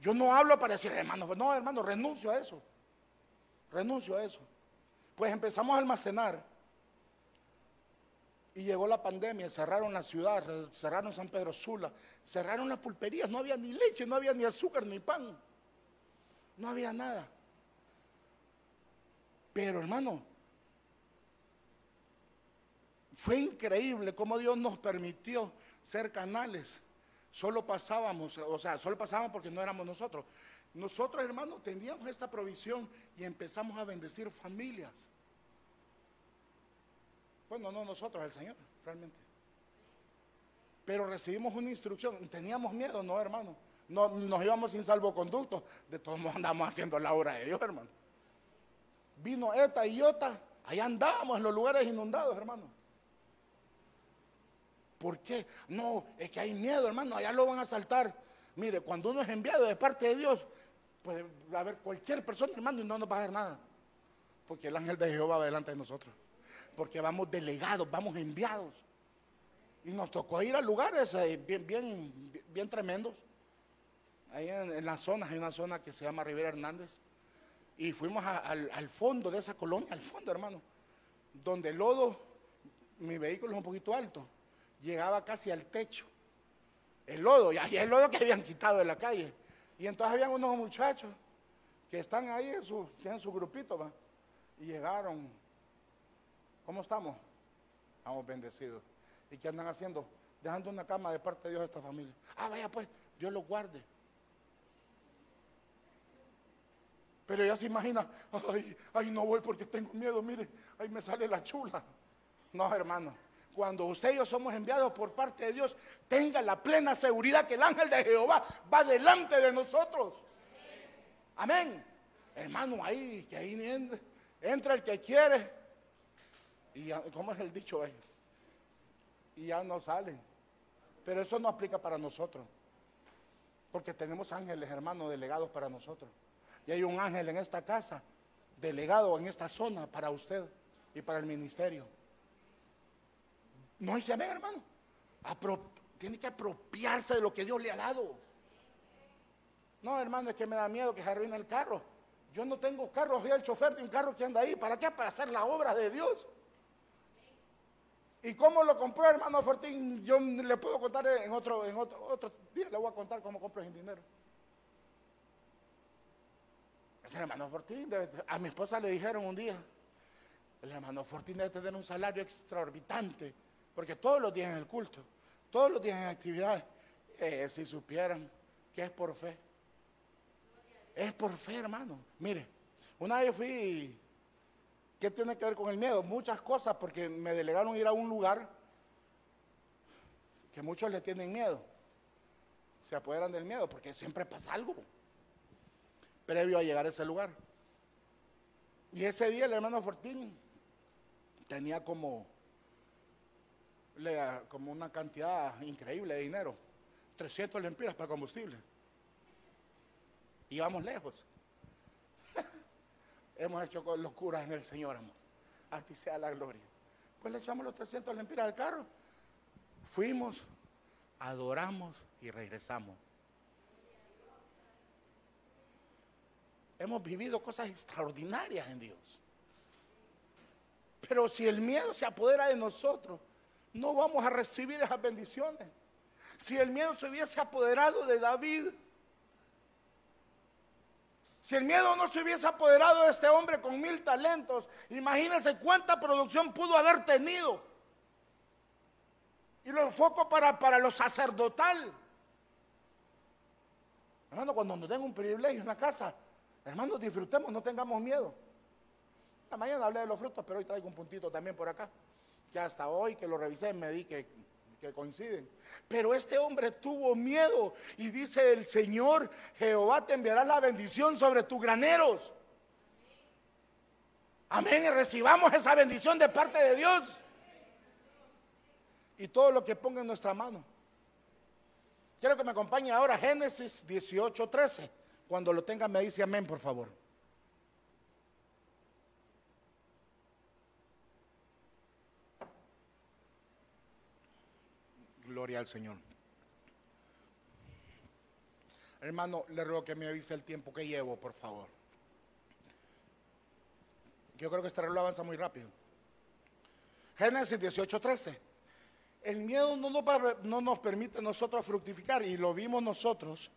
Yo no hablo para decir, hermano, no, hermano, renuncio a eso. Renuncio a eso. Pues empezamos a almacenar. Y llegó la pandemia, cerraron la ciudad, cerraron San Pedro Sula, cerraron las pulperías, no había ni leche, no había ni azúcar, ni pan. No había nada. Pero hermano, fue increíble cómo Dios nos permitió ser canales. Solo pasábamos, o sea, solo pasábamos porque no éramos nosotros. Nosotros, hermanos, teníamos esta provisión y empezamos a bendecir familias. Bueno, no nosotros, el Señor, realmente. Pero recibimos una instrucción. Teníamos miedo, no, hermano. No, nos íbamos sin salvoconducto. De todos modos andamos haciendo la obra de Dios, hermano. Vino esta y otra. Allá andábamos en los lugares inundados, hermano. ¿Por qué? No, es que hay miedo, hermano, allá lo van a saltar. Mire, cuando uno es enviado de parte de Dios, puede haber cualquier persona, hermano, y no nos va a hacer nada. Porque el ángel de Jehová va delante de nosotros. Porque vamos delegados, vamos enviados. Y nos tocó ir a lugares eh, bien, bien, bien tremendos. Ahí en, la zona, hay una zona que se llama Rivera Hernández. Y fuimos al fondo de esa colonia, al fondo, hermano. Donde el lodo, mi vehículo es un poquito alto llegaba casi al techo el lodo, y ahí el lodo que habían quitado de la calle. Y entonces habían unos muchachos que están ahí, en su, tienen su grupito, ¿va? y llegaron. ¿Cómo estamos? Estamos bendecidos. ¿Y qué andan haciendo? Dejando una cama de parte de Dios a esta familia. Ah, vaya pues, Dios los guarde. Pero ella se imagina, ay, ay, no voy porque tengo miedo, mire, ahí me sale la chula. No, hermano cuando usted y yo somos enviados por parte de Dios, tenga la plena seguridad que el ángel de Jehová va delante de nosotros. Amén. Hermano, ahí, que ahí entra el que quiere. Y ¿cómo es el dicho ahí? Y ya no salen. Pero eso no aplica para nosotros. Porque tenemos ángeles, hermanos, delegados para nosotros. Y hay un ángel en esta casa, delegado en esta zona para usted y para el ministerio. No se ve, hermano. tiene que apropiarse de lo que Dios le ha dado. No, hermano, es que me da miedo que se arruine el carro. Yo no tengo carro, soy el chofer de un carro que anda ahí. ¿Para qué? Para hacer la obra de Dios. ¿Y cómo lo compró, hermano Fortín? Yo le puedo contar en otro, en otro, día, le voy a contar cómo compro sin dinero. El hermano Fortín, a mi esposa le dijeron un día, el hermano Fortín debe tener un salario extraorbitante, porque todos los días en el culto, todos los días en actividades, eh, si supieran que es por fe. Es por fe, hermano. Mire, una vez fui, ¿qué tiene que ver con el miedo? Muchas cosas, porque me delegaron ir a un lugar que muchos le tienen miedo. Se apoderan del miedo, porque siempre pasa algo previo a llegar a ese lugar. Y ese día el hermano Fortín tenía como, como una cantidad increíble de dinero, 300 lempiras para combustible íbamos lejos. Hemos hecho locuras en el Señor, amor. A ti sea la gloria. Pues le echamos los 300 lempiras al carro. Fuimos, adoramos y regresamos. Hemos vivido cosas extraordinarias en Dios. Pero si el miedo se apodera de nosotros, no vamos a recibir esas bendiciones. Si el miedo se hubiese apoderado de David, si el miedo no se hubiese apoderado de este hombre con mil talentos, imagínense cuánta producción pudo haber tenido. Y lo enfoco para, para lo sacerdotal. Hermano, cuando nos den un privilegio en la casa, hermanos, disfrutemos, no tengamos miedo. La mañana hablé de los frutos, pero hoy traigo un puntito también por acá. Que hasta hoy que lo revisé me di que que coinciden. Pero este hombre tuvo miedo y dice el Señor, Jehová te enviará la bendición sobre tus graneros. Amén, y recibamos esa bendición de parte de Dios. Y todo lo que ponga en nuestra mano. Quiero que me acompañe ahora Génesis 18, 13. Cuando lo tenga me dice amén, por favor. Al Señor. Hermano, le ruego que me avise el tiempo que llevo, por favor. Yo creo que este reloj avanza muy rápido. Génesis 18:13. El miedo no nos, no nos permite nosotros fructificar y lo vimos nosotros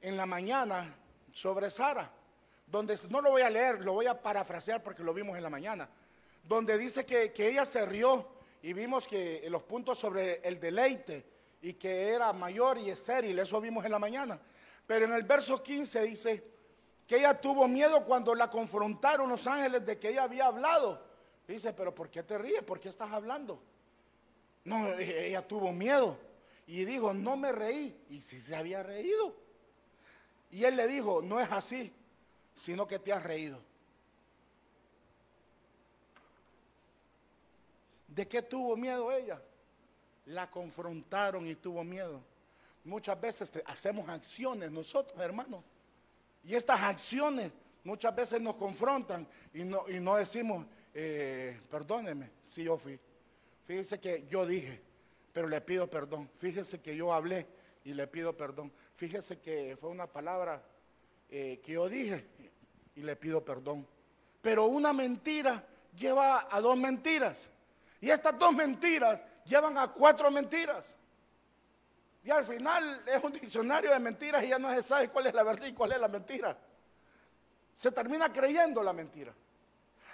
en la mañana sobre Sara, donde no lo voy a leer, lo voy a parafrasear porque lo vimos en la mañana, donde dice que ella se rió y vimos que los puntos sobre el deleite y que era mayor y estéril, eso vimos en la mañana. Pero en el verso 15 dice que ella tuvo miedo cuando la confrontaron los ángeles de que ella había hablado. Dice, pero ¿por qué te ríes? ¿Por qué estás hablando? No, e-, ella tuvo miedo y dijo, no me reí. Y si se había reído. Y él le dijo, no es así, sino que te has reído. ¿De qué tuvo miedo ella? La confrontaron y tuvo miedo. Muchas veces hacemos acciones nosotros, hermanos. Y estas acciones muchas veces nos confrontan y no, y no decimos, eh, perdóneme si yo fui. Fíjese que yo dije, pero le pido perdón. Fíjese que yo hablé y le pido perdón. Fíjese que fue una palabra eh, que yo dije y le pido perdón. Pero una mentira lleva a dos mentiras. Y estas dos mentiras llevan a cuatro mentiras. Y al final es un diccionario de mentiras y ya no se sabe cuál es la verdad y cuál es la mentira. Se termina creyendo la mentira.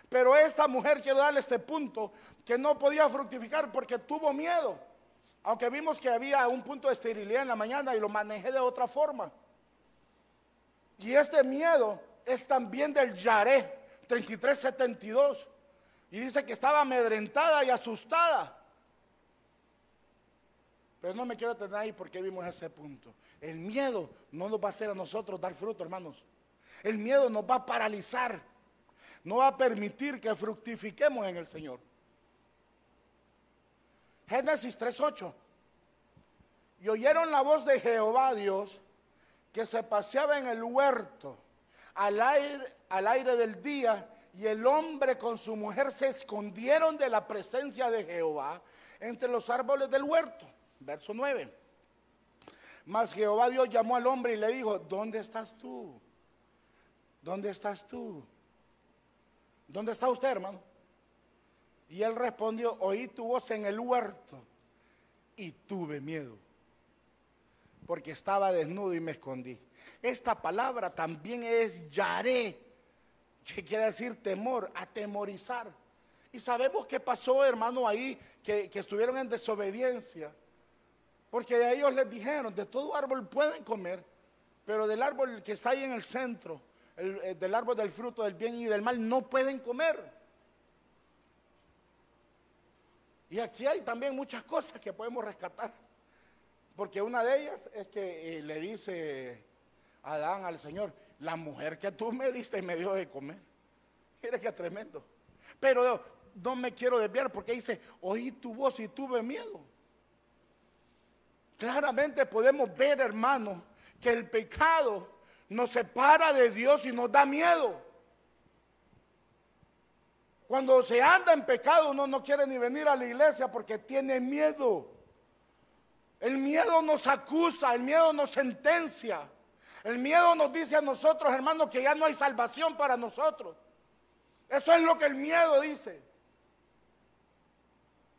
Pero esta mujer, quiero darle este punto, que no podía fructificar porque tuvo miedo. Aunque vimos que había un punto de esterilidad en la mañana y lo manejé de otra forma. Y este miedo es también del Yaré 3372. Y dice que estaba amedrentada y asustada. Pero no me quiero tener ahí porque vimos ese punto. El miedo no nos va a hacer a nosotros dar fruto, hermanos. El miedo nos va a paralizar. No va a permitir que fructifiquemos en el Señor. Génesis 3.8. Y oyeron la voz de Jehová Dios que se paseaba en el huerto al aire, al aire del día y el hombre con su mujer se escondieron de la presencia de Jehová entre los árboles del huerto. Verso 9. Mas Jehová Dios llamó al hombre y le dijo, ¿dónde estás tú? ¿Dónde estás tú? ¿Dónde está usted, hermano? Y él respondió, oí tu voz en el huerto y tuve miedo, porque estaba desnudo y me escondí. Esta palabra también es yaré, que quiere decir temor, atemorizar. Y sabemos qué pasó, hermano, ahí, que, estuvieron en desobediencia. Porque a ellos les dijeron, de todo árbol pueden comer, pero del árbol que está ahí en el centro, eh, del árbol del fruto del bien y del mal, no pueden comer. Y aquí hay también muchas cosas que podemos rescatar. Porque una de ellas es que eh, le dice Adán al Señor, la mujer que tú me diste y me dio de comer. Mira qué tremendo. Pero no me quiero desviar porque dice, oí tu voz y tuve miedo. Claramente podemos ver, hermano, que el pecado nos separa de Dios y nos da miedo. Cuando se anda en pecado uno no quiere ni venir a la iglesia porque tiene miedo. El miedo nos acusa, el miedo nos sentencia. El miedo nos dice a nosotros, hermanos, que ya no hay salvación para nosotros. Eso es lo que el miedo dice.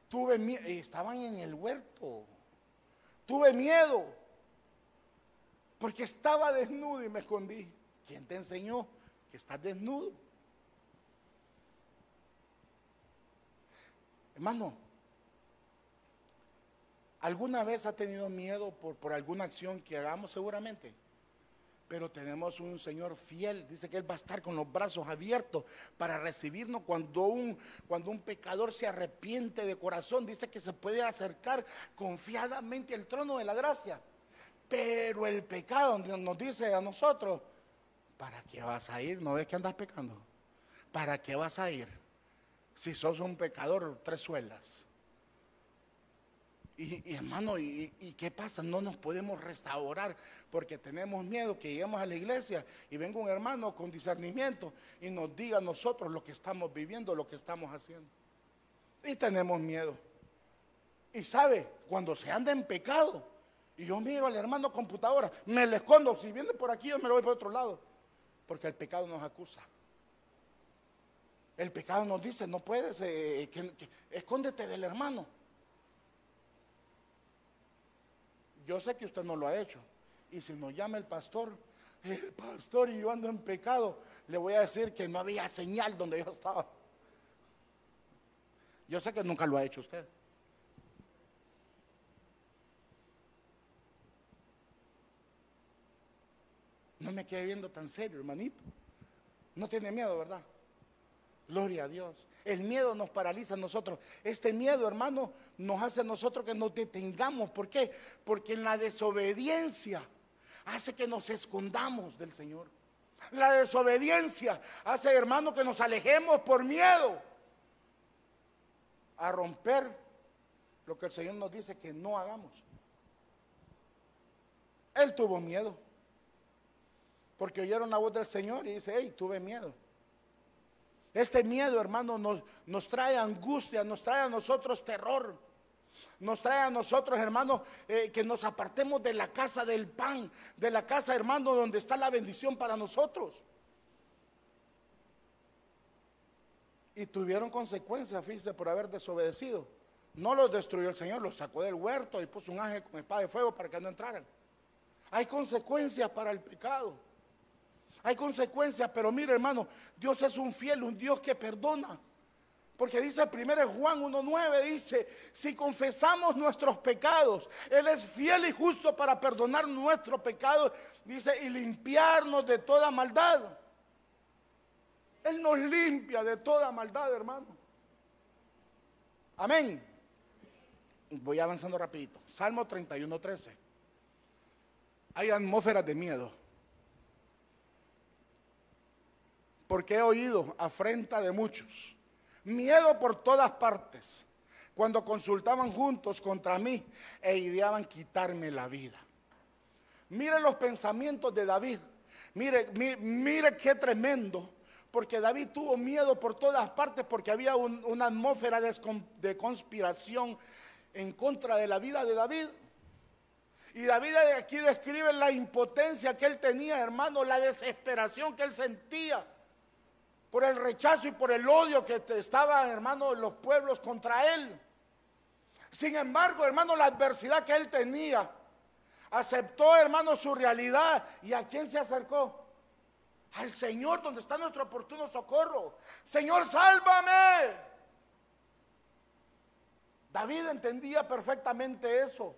Tuve miedo, estaban en el huerto. Tuve miedo porque estaba desnudo y me escondí. ¿Quién te enseñó que estás desnudo? Hermano, ¿alguna vez ha tenido miedo por, por alguna acción que hagamos seguramente? Pero tenemos un Señor fiel, dice que Él va a estar con los brazos abiertos para recibirnos cuando un, cuando un pecador se arrepiente de corazón. Dice que se puede acercar confiadamente al trono de la gracia. Pero el pecado nos dice a nosotros, ¿para qué vas a ir? ¿No ves que andas pecando? ¿Para qué vas a ir? si sos un pecador, tres suelas. Y, hermano, y, qué pasa? No nos podemos restaurar porque tenemos miedo que lleguemos a la iglesia y venga un hermano con discernimiento y nos diga a nosotros lo que estamos viviendo, lo que estamos haciendo. Y tenemos miedo. Y sabe, cuando se anda en pecado, y yo miro al hermano computadora, me le escondo, si viene por aquí yo me lo voy por otro lado, porque el pecado nos acusa. El pecado nos dice, no puedes, eh, escóndete del hermano. Yo sé que usted no lo ha hecho. Y si nos llama el pastor, el pastor y yo ando en pecado, le voy a decir que no había señal donde yo estaba. Yo sé que nunca lo ha hecho usted. No me quede viendo tan serio, hermanito. No tiene miedo, ¿verdad? Gloria a Dios. El miedo nos paraliza a nosotros. Este miedo, hermano, nos hace a nosotros que nos detengamos. ¿Por qué? Porque en la desobediencia hace que nos escondamos del Señor. La desobediencia hace, hermano, que nos alejemos por miedo a romper lo que el Señor nos dice que no hagamos. Él tuvo miedo. Porque oyeron la voz del Señor y dice, hey, tuve miedo. Este miedo, hermano, nos, nos trae angustia, nos trae a nosotros terror. Nos trae a nosotros, hermano, eh, que nos apartemos de la casa del pan, de la casa, hermano, donde está la bendición para nosotros. Y tuvieron consecuencias, fíjese, por haber desobedecido. No los destruyó el Señor, los sacó del huerto y puso un ángel con espada de fuego para que no entraran. Hay consecuencias para el pecado. Hay consecuencias, pero mire hermano, Dios es un fiel, un Dios que perdona. Porque dice primero Juan 1.9, dice, si confesamos nuestros pecados, Él es fiel y justo para perdonar nuestros pecados, dice, y limpiarnos de toda maldad. Él nos limpia de toda maldad, hermano. Amén. Voy avanzando rapidito. Salmo 31.13. Hay atmósferas de miedo. Porque he oído afrenta de muchos miedo por todas partes, cuando consultaban juntos contra mí e ideaban quitarme la vida. Mire los pensamientos de David, mire, mire, qué tremendo, porque David tuvo miedo por todas partes porque había una atmósfera de, conspiración en contra de la vida de David. Y David aquí describe la impotencia que él tenía, hermano, la desesperación que él sentía por el rechazo y por el odio que estaban, hermano, los pueblos contra él. Sin embargo, hermano, la adversidad que él tenía, aceptó, hermano, su realidad. ¿Y a quién se acercó? Al Señor, donde está nuestro oportuno socorro. Señor, sálvame. David entendía perfectamente eso.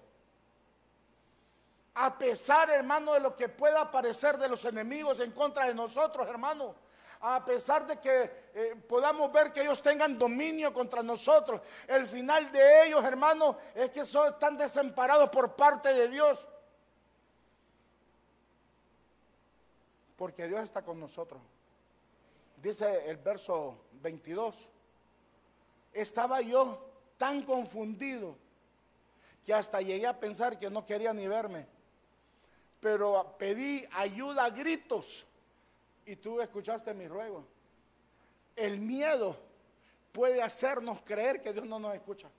A pesar, hermano, de lo que pueda parecer de los enemigos en contra de nosotros, hermano a pesar de que eh, podamos ver que ellos tengan dominio contra nosotros, el final de ellos, hermanos, es que son, están desamparados por parte de Dios. Porque Dios está con nosotros. Dice el verso 22. Estaba yo tan confundido que hasta llegué a pensar que no quería ni verme. Pero pedí ayuda a gritos y tú escuchaste mi ruego. El miedo puede hacernos creer que Dios no nos escucha.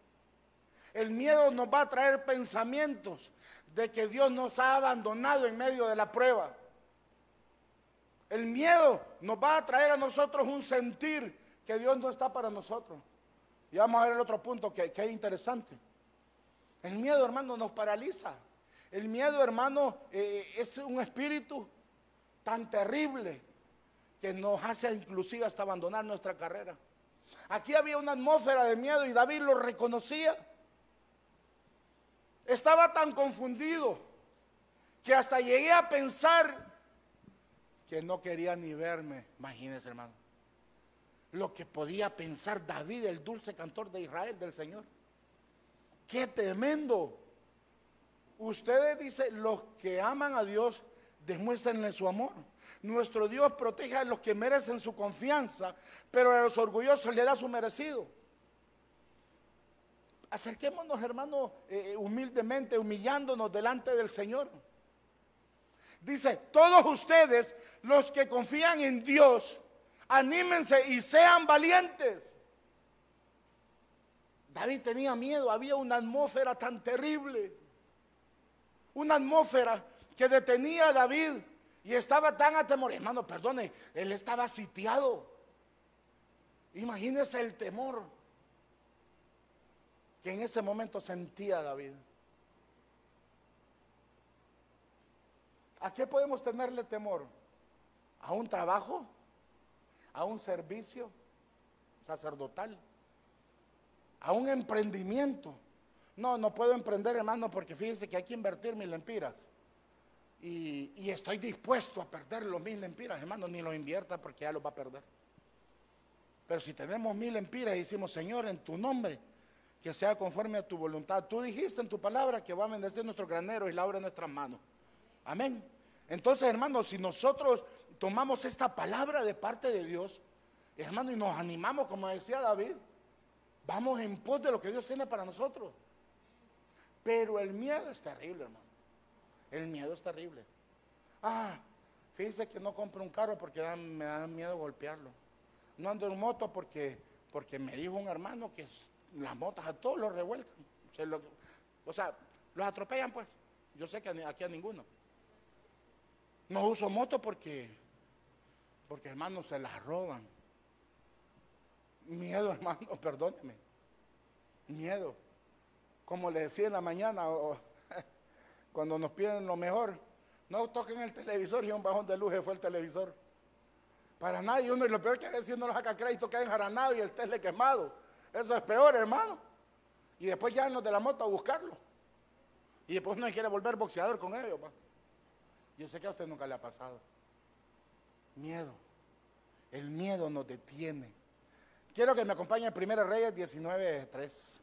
El miedo nos va a traer pensamientos de que Dios nos ha abandonado en medio de la prueba. El miedo nos va a traer a nosotros un sentir que Dios no está para nosotros. Y vamos a ver el otro punto que, es interesante. El miedo, hermano, nos paraliza. El miedo, hermano, eh, es un espíritu tan terrible que nos hace inclusive hasta abandonar nuestra carrera. Aquí había una atmósfera de miedo y David lo reconocía. Estaba tan confundido que hasta llegué a pensar que no quería ni verme. Imagínense, hermano. Lo que podía pensar David, el dulce cantor de Israel, del Señor. Qué tremendo. Ustedes dicen, los que aman a Dios, demuéstrenle su amor. Nuestro Dios protege a los que merecen su confianza, pero a los orgullosos le da su merecido. Acerquémonos, hermanos, eh, humildemente, humillándonos delante del Señor. Dice, todos ustedes, los que confían en Dios, anímense y sean valientes. David tenía miedo, había una atmósfera tan terrible, una atmósfera que detenía a David y estaba tan atemorido, hermano, perdone, él estaba sitiado. Imagínese el temor que en ese momento sentía David. ¿A qué podemos tenerle temor? ¿A un trabajo? ¿A un servicio sacerdotal? ¿A un emprendimiento? No, no puedo emprender, hermano, porque fíjense que hay que invertir mil lempiras. Y, estoy dispuesto a perder los mil empiras, hermano, ni los invierta porque ya los va a perder. Pero si tenemos mil empiras y decimos, Señor, en tu nombre, que sea conforme a tu voluntad. Tú dijiste en tu palabra que va a bendecir nuestro granero y la obra en nuestras manos. Amén. Entonces, hermano, si nosotros tomamos esta palabra de parte de Dios, hermano, y nos animamos, como decía David, vamos en pos de lo que Dios tiene para nosotros. Pero el miedo es terrible, hermano. El miedo es terrible. Ah, fíjese que no compro un carro porque me da miedo golpearlo. No ando en moto porque, porque me dijo un hermano que las motos a todos los revuelcan. o sea, los atropellan pues. Yo sé que aquí a ninguno. No uso moto porque, porque hermano se las roban. Miedo, hermano, perdóneme. Miedo. Como le decía en la mañana, cuando nos piden lo mejor, no toquen el televisor y un bajón de luz fue el televisor. Para nadie. Uno, y lo peor que es si uno lo saca crédito, queda enjaranado y el Tesla quemado. Eso es peor, hermano. Y después ya nos de la moto a buscarlo. Y después no quiere volver boxeador con ellos. Yo sé que a usted nunca le ha pasado. Miedo. El miedo nos detiene. Quiero que me acompañe en Primera Reyes 19.3.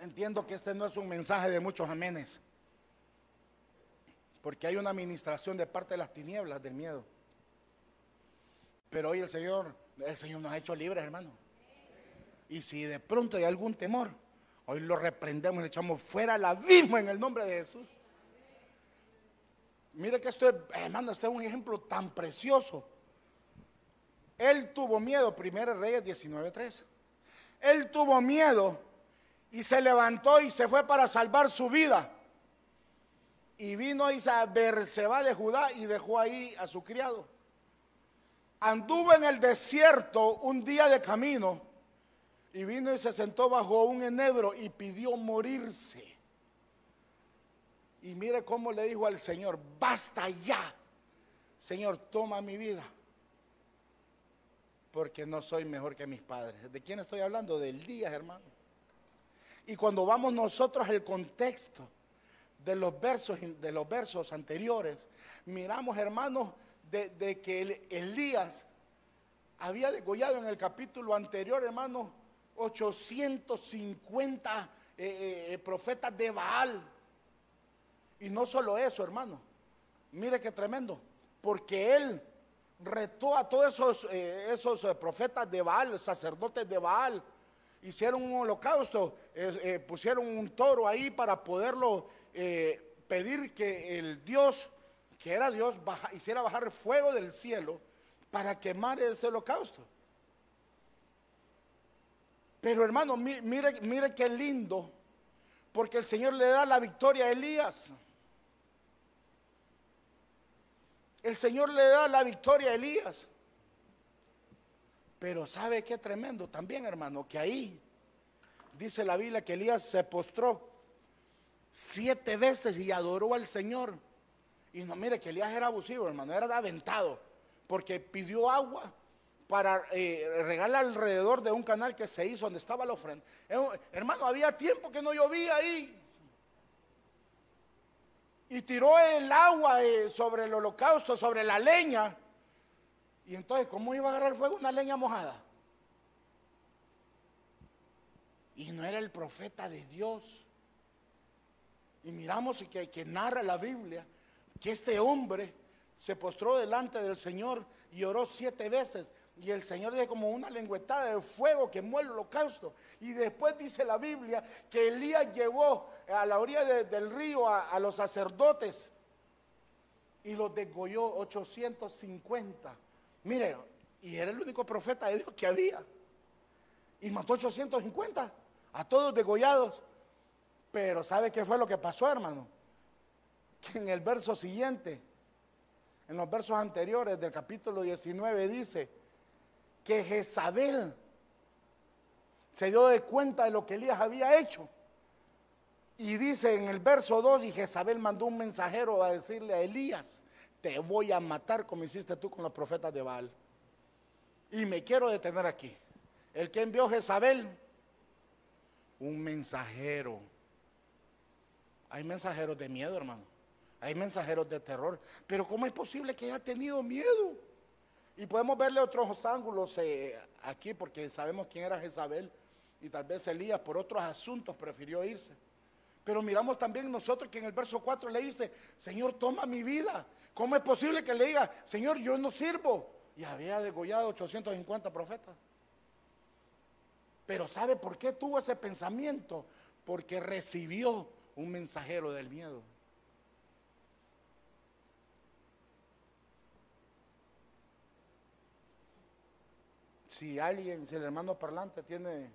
Entiendo que este no es un mensaje de muchos amenes, porque hay una administración de parte de las tinieblas del miedo. Pero hoy el Señor, el Señor nos ha hecho libres, hermano. Y si de pronto hay algún temor, hoy lo reprendemos y le echamos fuera al abismo en el nombre de Jesús. Mire que esto es, hermano, este es un ejemplo tan precioso. Él tuvo miedo, 1 Reyes 19.3. Él tuvo miedo y se levantó y se fue para salvar su vida. Y vino a Berseba de Judá y dejó ahí a su criado. Anduvo en el desierto un día de camino y vino y se sentó bajo un enebro y pidió morirse. Y mire cómo le dijo al Señor, basta ya, Señor, toma mi vida, porque no soy mejor que mis padres. ¿De quién estoy hablando? De Elías, hermano. Y cuando vamos nosotros al contexto de los versos, de los versos anteriores, miramos, hermanos, de, que Elías había degollado en el capítulo anterior, hermanos, 850 eh, eh, eh, profetas de Baal. Y no solo eso, hermano. Mire qué tremendo. Porque él retó a todos esos, esos profetas de Baal, sacerdotes de Baal, hicieron un holocausto, eh, pusieron un toro ahí para poderlo eh, pedir que el Dios, que era Dios, hiciera bajar fuego del cielo para quemar ese holocausto. Pero hermano, mire, mire qué lindo, porque el Señor le da la victoria a Elías. El Señor le da la victoria a Elías. Pero ¿sabe qué tremendo también, hermano? Que ahí dice la Biblia que Elías se postró siete veces y adoró al Señor. Y no, mire que Elías era abusivo, hermano, era aventado, porque pidió agua para eh, regalar alrededor de un canal que se hizo donde estaba la ofrenda. hermano, había tiempo que no llovía ahí. Y tiró el agua eh, sobre el holocausto, sobre la leña. Y entonces, ¿cómo iba a agarrar fuego una leña mojada? Y no era el profeta de Dios. Y miramos que, que narra la Biblia que este hombre se postró delante del Señor y oró siete veces. Y el Señor dice como una lengüetada de fuego que muere el holocausto. Y después dice la Biblia que Elías llevó a la orilla del río a, a, los sacerdotes y los degolló 850. Mire, y era el único profeta de Dios que había. Y mató 850, a todos degollados. Pero ¿sabe qué fue lo que pasó, hermano? Que en el verso siguiente, en los versos anteriores del capítulo 19 dice que Jezabel se dio de cuenta de lo que Elías había hecho. Y dice en el verso 2, y Jezabel mandó un mensajero a decirle a Elías, te voy a matar como hiciste tú con los profetas de Baal. Y me quiero detener aquí. El que envió Jezabel, un mensajero. Hay mensajeros de miedo, hermano. Hay mensajeros de terror. Pero ¿cómo es posible que haya tenido miedo? Y podemos verle otros ángulos eh, aquí porque sabemos quién era Jezabel. Y tal vez Elías por otros asuntos prefirió irse. Pero miramos también nosotros que en el verso 4 le dice, Señor, toma mi vida. ¿Cómo es posible que le diga, Señor, yo no sirvo? Y había degollado 850 profetas. Pero ¿sabe por qué tuvo ese pensamiento? Porque recibió un mensajero del miedo. Si alguien, si el hermano parlante tiene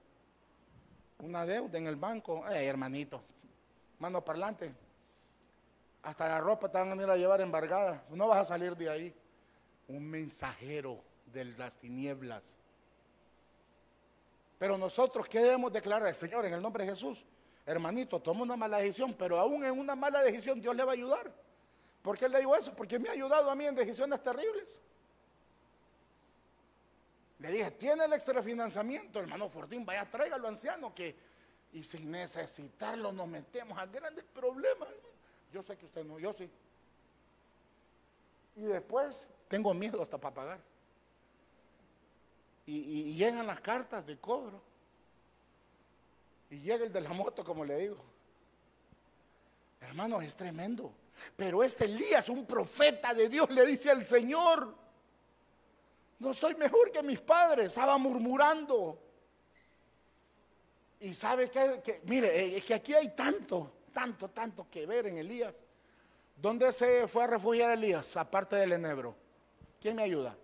una deuda en el banco, eh, hermanito, mano parlante. Hasta la ropa te van a venir a llevar embargada. No vas a salir de ahí. Un mensajero de las tinieblas. Pero nosotros, ¿qué debemos declarar? Señor, en el nombre de Jesús, hermanito, toma una mala decisión, pero aún en una mala decisión Dios le va a ayudar. ¿Por qué le digo eso? Porque me ha ayudado a mí en decisiones terribles. Le dije, tiene el extrafinanciamiento, hermano Fortín, vaya, tráigalo anciano, que y sin necesitarlo nos metemos a grandes problemas. Yo sé que usted no, yo sí. Y después tengo miedo hasta para pagar. Y, llegan las cartas de cobro. Y llega el de la moto, como le digo. Hermano, es tremendo. Pero este Elías, un profeta de Dios, le dice al Señor, no soy mejor que mis padres. Estaba murmurando. Y sabe que, mire, eh, es que aquí hay tanto, tanto, tanto que ver en Elías. ¿Dónde se fue a refugiar Elías, aparte del enebro? ¿Quién me ayuda?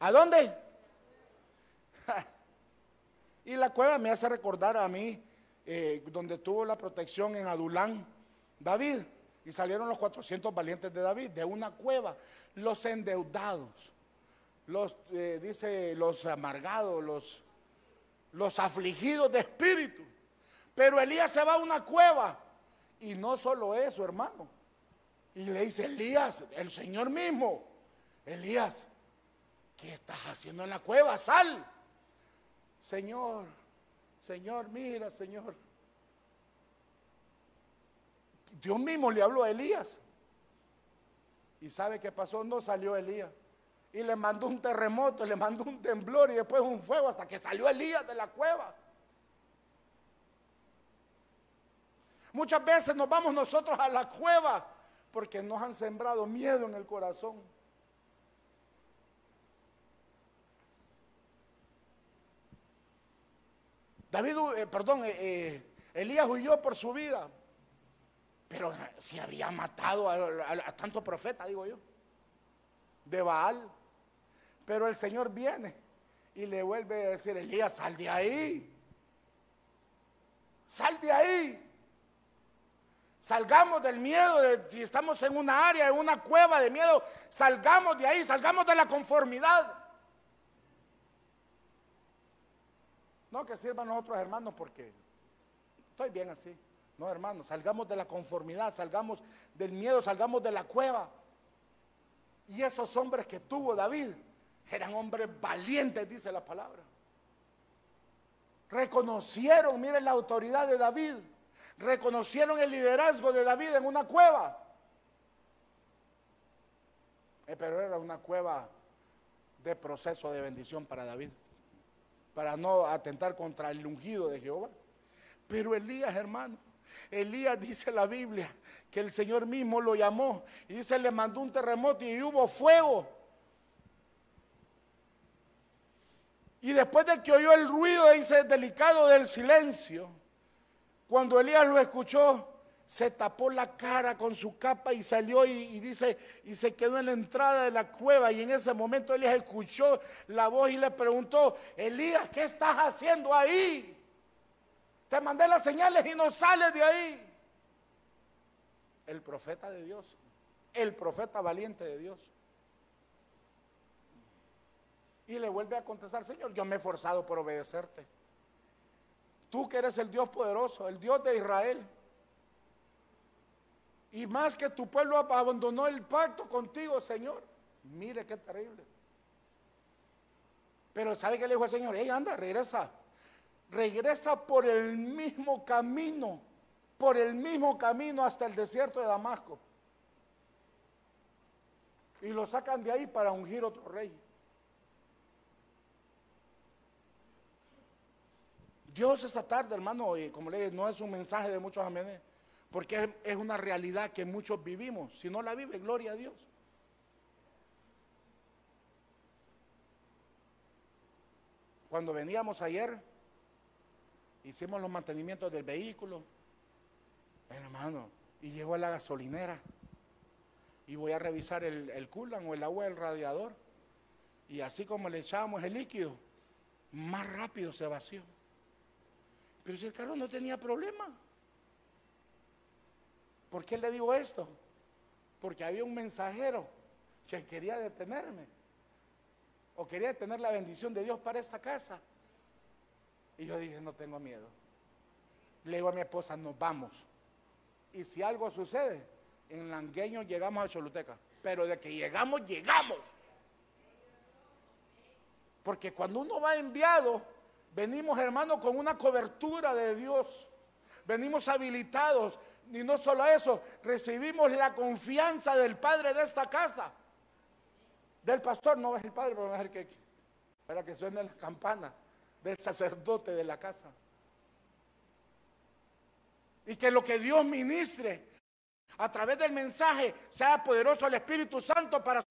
¿A dónde? y la cueva me hace recordar a mí, eh, donde tuvo la protección en Adulán, David. Y salieron los 400 valientes de David, de una cueva. Los endeudados, los, eh, dice, los amargados, los los afligidos de espíritu. Pero Elías se va a una cueva. Y no solo eso, hermano. Y le dice, Elías, el Señor mismo, Elías, ¿qué estás haciendo en la cueva? Sal. Señor, Señor, mira, Señor. Dios mismo le habló a Elías. ¿Y sabe qué pasó? No salió Elías y le mandó un terremoto, le mandó un temblor y después un fuego hasta que salió Elías de la cueva. Muchas veces nos vamos nosotros a la cueva porque nos han sembrado miedo en el corazón. David, eh, perdón, eh, eh, Elías huyó por su vida, pero si había matado a tanto profeta, digo yo, de Baal. Pero el Señor viene y le vuelve a decir, Elías, sal de ahí. Sal de ahí. Salgamos del miedo, si estamos en una área, en una cueva de miedo, salgamos de ahí, salgamos de la conformidad. No que sirvan a otros hermanos porque estoy bien así. No, hermanos, salgamos de la conformidad, salgamos del miedo, salgamos de la cueva. Y esos hombres que tuvo David, eran hombres valientes, dice la palabra. Reconocieron, miren la autoridad de David. Reconocieron el liderazgo de David en una cueva. Eh, pero era una cueva de proceso de bendición para David. Para no atentar contra el ungido de Jehová. Pero Elías, hermano, Elías dice la Biblia que el Señor mismo lo llamó y dice le mandó un terremoto y hubo fuego. Y después de que oyó el ruido, dice, delicado del silencio, cuando Elías lo escuchó, se tapó la cara con su capa y salió y, dice, y se quedó en la entrada de la cueva. Y en ese momento Elías escuchó la voz y le preguntó, Elías, ¿qué estás haciendo ahí? Te mandé las señales y no sales de ahí. El profeta de Dios, el profeta valiente de Dios. Y le vuelve a contestar, Señor, yo me he forzado por obedecerte. Tú que eres el Dios poderoso, el Dios de Israel. Y más que tu pueblo abandonó el pacto contigo, Señor. Mire qué terrible. Pero ¿sabe qué le dijo el Señor? Ey, anda, regresa. Regresa por el mismo camino, por el mismo camino hasta el desierto de Damasco. Y lo sacan de ahí para ungir otro rey. Dios esta tarde, hermano, como le dije, no es un mensaje de muchos amenes, porque es, una realidad que muchos vivimos. Si no la vive, gloria a Dios. Cuando veníamos ayer, hicimos los mantenimientos del vehículo, hermano, y llegó a la gasolinera y voy a revisar el, el o el agua del radiador. Y así como le echábamos el líquido, más rápido se vació. Pero si el carro no tenía problema. ¿Por qué le digo esto? Porque había un mensajero que quería detenerme. O quería tener la bendición de Dios para esta casa. Y yo dije, no tengo miedo. Le digo a mi esposa, nos vamos. Y si algo sucede, en Langueño llegamos a Choluteca. Pero de que llegamos, llegamos. Porque cuando uno va enviado, venimos hermano con una cobertura de Dios. Venimos habilitados. Y no solo eso, recibimos la confianza del padre de esta casa. Del pastor, no es el padre, pero es el que, para que suene la campana. Del sacerdote de la casa. Y que lo que Dios ministre a través del mensaje sea poderoso el Espíritu Santo para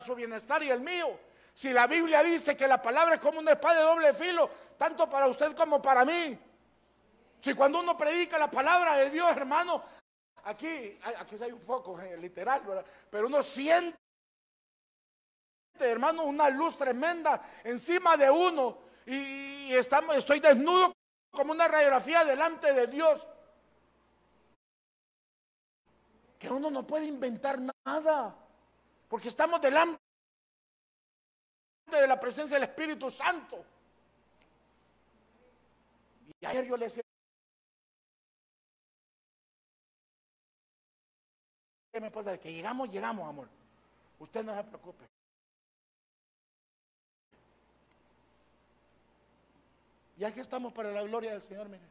su bienestar y el mío. Si la Biblia dice que la palabra es como una espada de doble filo, tanto para usted como para mí. Si cuando uno predica la palabra de Dios, hermano, aquí, aquí hay un foco eh, literal, pero uno siente, hermano, una luz tremenda encima de uno y estamos, estoy desnudo como una radiografía delante de Dios. Que uno no puede inventar nada, porque estamos delante de la presencia del Espíritu Santo. Y ayer yo le decía esposa, que llegamos, llegamos, amor. Usted no se preocupe. Y aquí estamos para la gloria del Señor, mire.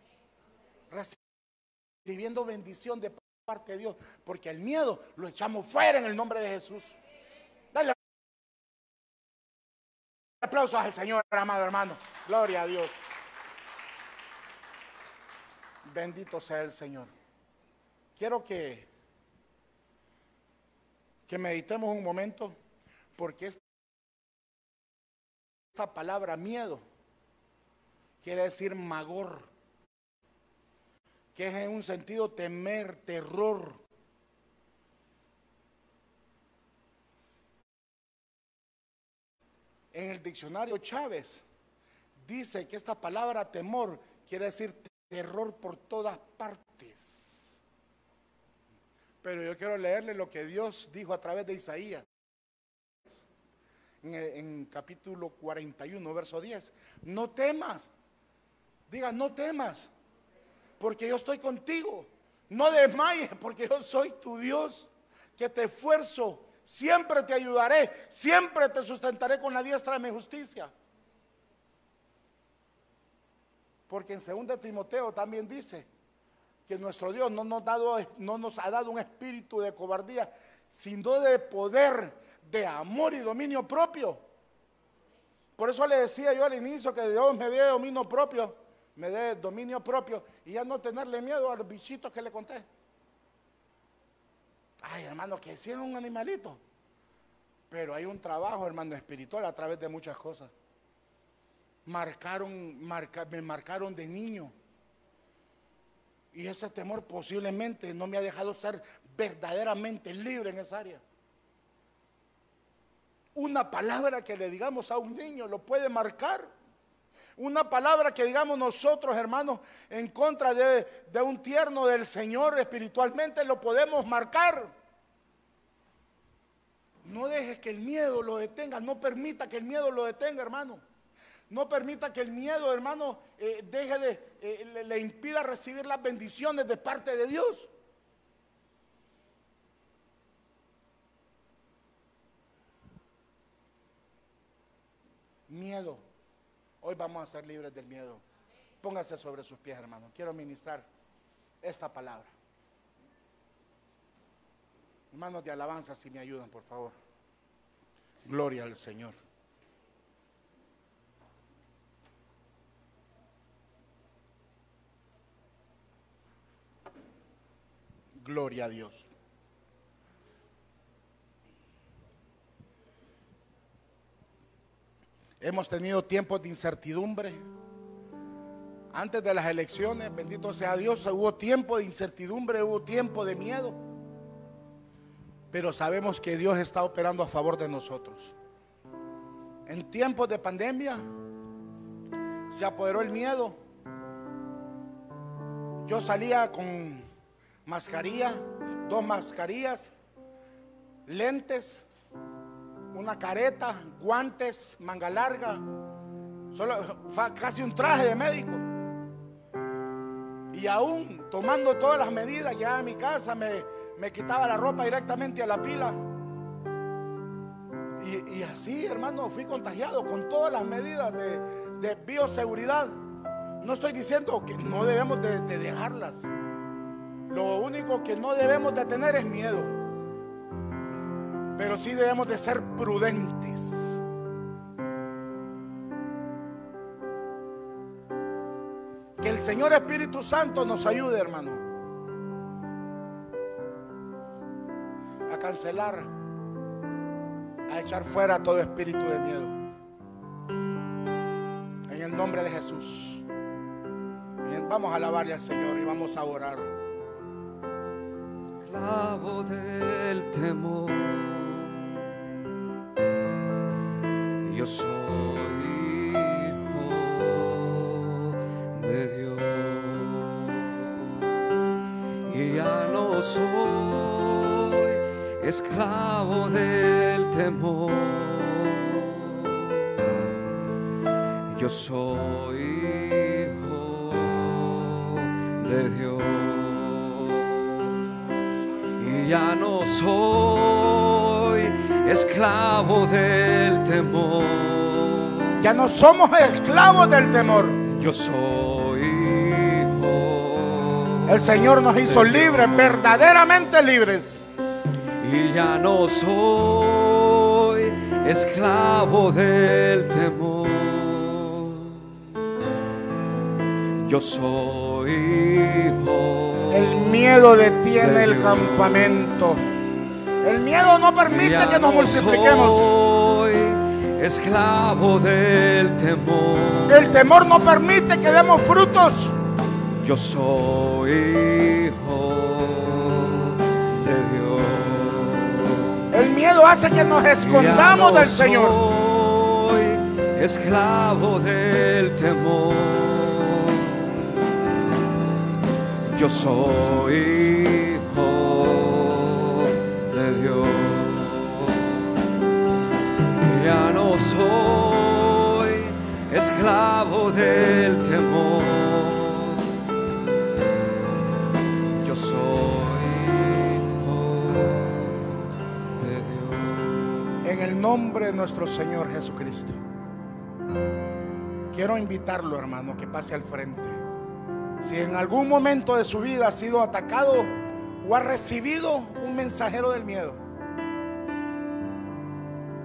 Recibiendo bendición de parte de Dios, porque el miedo lo echamos fuera en el nombre de Jesús. Aplausos al Señor, amado hermano. Gloria a Dios. Bendito sea el Señor. Quiero que que meditemos un momento porque esta palabra miedo quiere decir magor, que es en un sentido temer, terror. En el diccionario Chávez dice que esta palabra temor quiere decir terror por todas partes. Pero yo quiero leerle lo que Dios dijo a través de Isaías. En, en capítulo 41, verso 10. No temas Diga, no temas, porque yo estoy contigo. No desmayes, porque yo soy tu Dios, que te esfuerzo, siempre te ayudaré, siempre te sustentaré con la diestra de mi justicia. Porque en 2 Timoteo también dice que nuestro Dios no nos, no nos ha dado un espíritu de cobardía, sino de poder, de amor y dominio propio. Por eso le decía yo al inicio que Dios me dio dominio propio me dé dominio propio y ya no tenerle miedo a los bichitos que le conté. Ay, hermano, que si es un animalito. Pero hay un trabajo, hermano, espiritual a través de muchas cosas. Marcaron, me marcaron de niño. Y ese temor posiblemente no me ha dejado ser verdaderamente libre en esa área. Una palabra que le digamos a un niño lo puede marcar. Una palabra que digamos nosotros, hermanos, en contra de, un tierno del Señor espiritualmente, lo podemos marcar. No dejes que el miedo lo detenga, no permita que el miedo lo detenga, hermano. No permita que el miedo, hermano, eh, deje de, eh, le impida recibir las bendiciones de parte de Dios. Miedo Hoy vamos a ser libres del miedo. Póngase sobre sus pies, hermano. Quiero ministrar esta palabra. Hermanos de alabanza, si me ayudan, por favor. Gloria al Señor. Gloria a Dios. Hemos tenido tiempos de incertidumbre. Antes de las elecciones, bendito sea Dios, hubo tiempo de incertidumbre, hubo tiempo de miedo. Pero sabemos que Dios está operando a favor de nosotros. En tiempos de pandemia se apoderó el miedo. Yo salía con mascarilla, dos mascarillas, lentes, una careta, guantes, manga larga, solo casi un traje de médico. Y aún tomando todas las medidas, ya a mi casa me, me quitaba la ropa directamente a la pila. Y, así, hermano, fui contagiado con todas las medidas de, bioseguridad. No estoy diciendo que no debemos de, de dejarlas. Lo único que no debemos de tener es miedo. Pero sí debemos de ser prudentes. Que el Señor Espíritu Santo nos ayude, hermano, a cancelar, a echar fuera todo espíritu de miedo. En el nombre de Jesús. Vamos a alabarle al Señor y vamos a orar. Esclavo del temor. Yo soy Dios y ya no soy esclavo del temor. Yo soy hijo de Dios y ya no soy esclavo del temor. Ya no somos esclavos del temor. Yo soy el Señor nos hizo libres, verdaderamente libres. Y ya no soy esclavo del temor. Yo soy hijo. El miedo detiene el campamento. El miedo no permite que nos multipliquemos. Soy esclavo del temor. El temor no permite que demos frutos yo soy hijo de Dios. El miedo hace que nos escondamos del Señor. Soy esclavo del temor. Yo soy soy esclavo del temor. nombre de nuestro Señor Jesucristo. Quiero invitarlo, hermano, que pase al frente. Si en algún momento de su vida ha sido atacado o ha recibido un mensajero del miedo.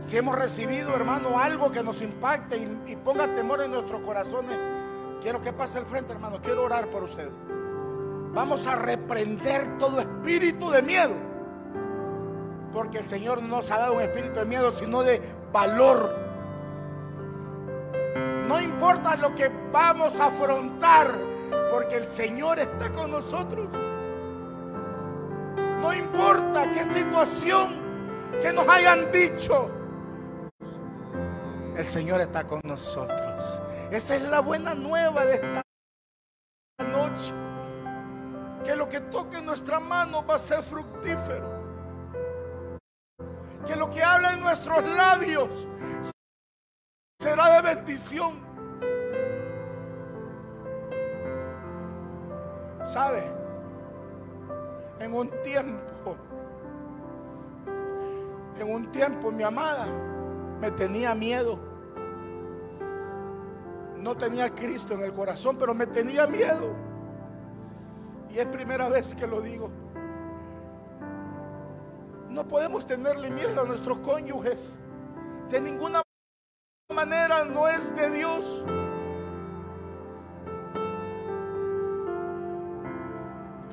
Si hemos recibido, hermano, algo que nos impacte y, ponga temor en nuestros corazones, quiero que pase al frente, hermano. Quiero orar por usted. Vamos a reprender todo espíritu de miedo porque el Señor no nos ha dado un espíritu de miedo, sino de valor. No importa lo que vamos a afrontar, porque el Señor está con nosotros. No importa qué situación que nos hayan dicho, el Señor está con nosotros. Esa es la buena nueva de esta noche. Que lo que toque en nuestra mano va a ser fructífero que lo que habla en nuestros labios será de bendición. ¿Sabe? En un tiempo, en un tiempo mi amada me tenía miedo. No tenía Cristo en el corazón, pero me tenía miedo. Y es primera vez que lo digo. No podemos tenerle miedo a nuestros cónyuges. De ninguna manera no es de Dios.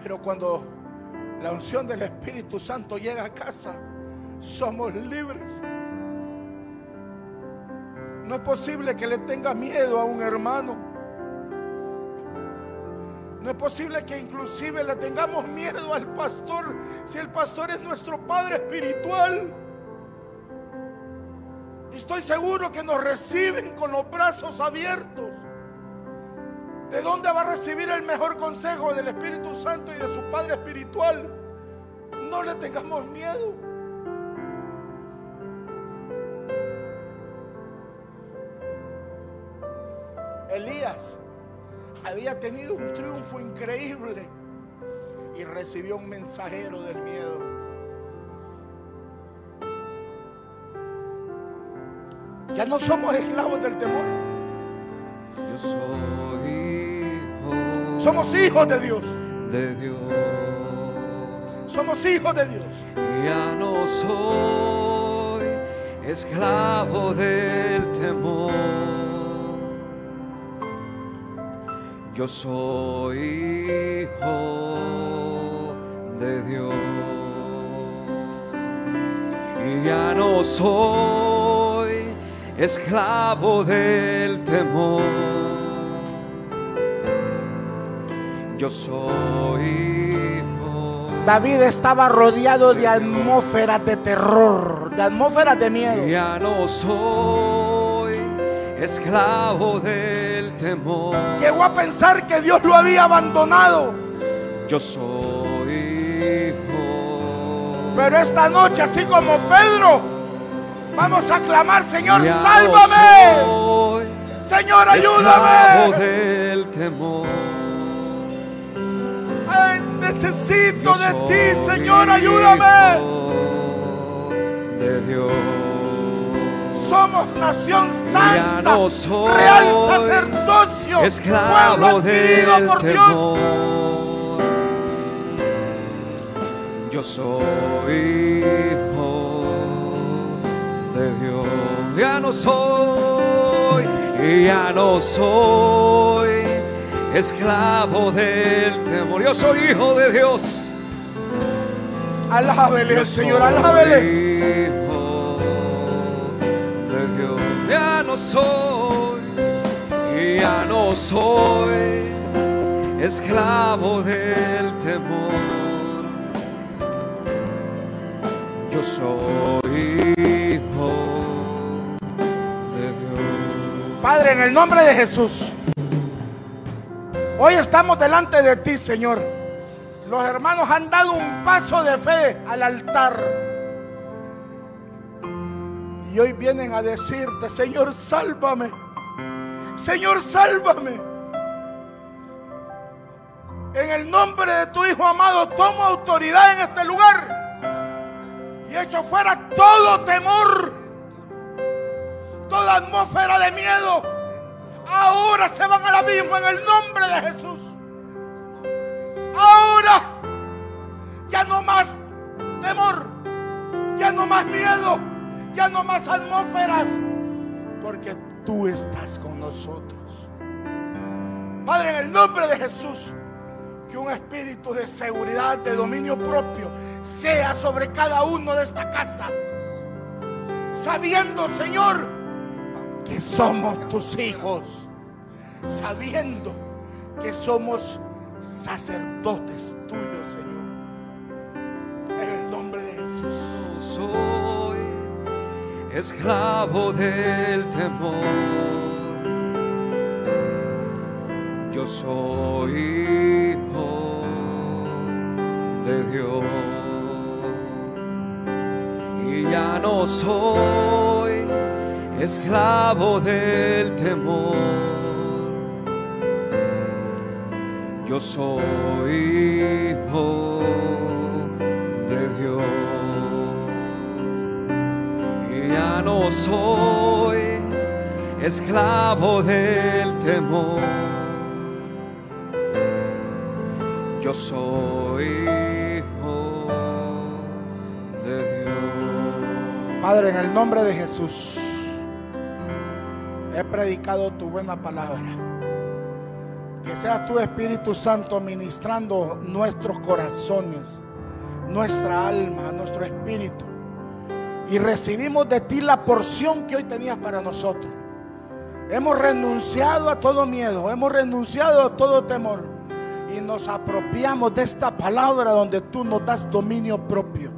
Pero cuando la unción del Espíritu Santo llega a casa, somos libres. No es posible que le tenga miedo a un hermano. No es posible que inclusive le tengamos miedo al pastor si el pastor es nuestro Padre espiritual. Y estoy seguro que nos reciben con los brazos abiertos. ¿De dónde va a recibir el mejor consejo del Espíritu Santo y de su Padre espiritual? No le tengamos miedo. Había tenido un triunfo increíble y recibió un mensajero del miedo. Ya no somos esclavos del temor. Yo soy hijo Somos hijos de Dios. de Dios. Somos hijos de Dios. Ya no soy esclavo del temor. Yo soy hijo de Dios. Y ya no soy esclavo del temor. Yo soy hijo. David estaba rodeado de atmósferas de terror, de atmósferas de miedo. Ya no soy esclavo del temor. Llegó a pensar que Dios lo había abandonado. Yo soy hijo. Pero esta noche, así como Pedro, vamos a clamar, Señor, Ya sálvame. soy Señor, ayúdame. del temor. Ay, necesito Yo de ti, Señor, ayúdame. De Dios. Somos nación santa, no soy real sacerdocio, esclavo adquirido por Dios. temor. Yo soy hijo de Dios. Ya no soy, ya no soy esclavo del temor. Yo soy hijo de Dios. Alábele Señor, alábele. Dios. Ya no soy, ya no soy esclavo del temor. Yo soy hijo de Dios. Padre, en el nombre de Jesús, hoy estamos delante de ti, Señor. Los hermanos han dado un paso de fe al altar. Y hoy vienen a decirte, Señor, sálvame. Señor, sálvame. En el nombre de tu Hijo amado, tomo autoridad en este lugar. Y echo fuera todo temor toda atmósfera de miedo, ahora se van al abismo en el nombre de Jesús. Ahora ya no más temor, ya no más miedo, ya no más atmósferas, porque tú estás con nosotros. Padre, en el nombre de Jesús, que un espíritu de seguridad, de dominio propio, sea sobre cada uno de esta casa. Sabiendo, Señor, que somos tus hijos, sabiendo que somos sacerdotes tuyos, Señor. En el nombre de Jesús. Esclavo del temor. Yo soy hijo de Dios. Y ya no soy esclavo del temor. Yo soy hijo soy esclavo del temor. Yo soy hijo de Dios. Padre, en el nombre de Jesús, he predicado tu buena palabra. Que sea tu Espíritu Santo ministrando nuestros corazones, nuestra alma, nuestro espíritu. Y recibimos de ti la porción que hoy tenías para nosotros. Hemos renunciado a todo miedo, hemos renunciado a todo temor. Y nos apropiamos de esta palabra donde tú nos das dominio propio.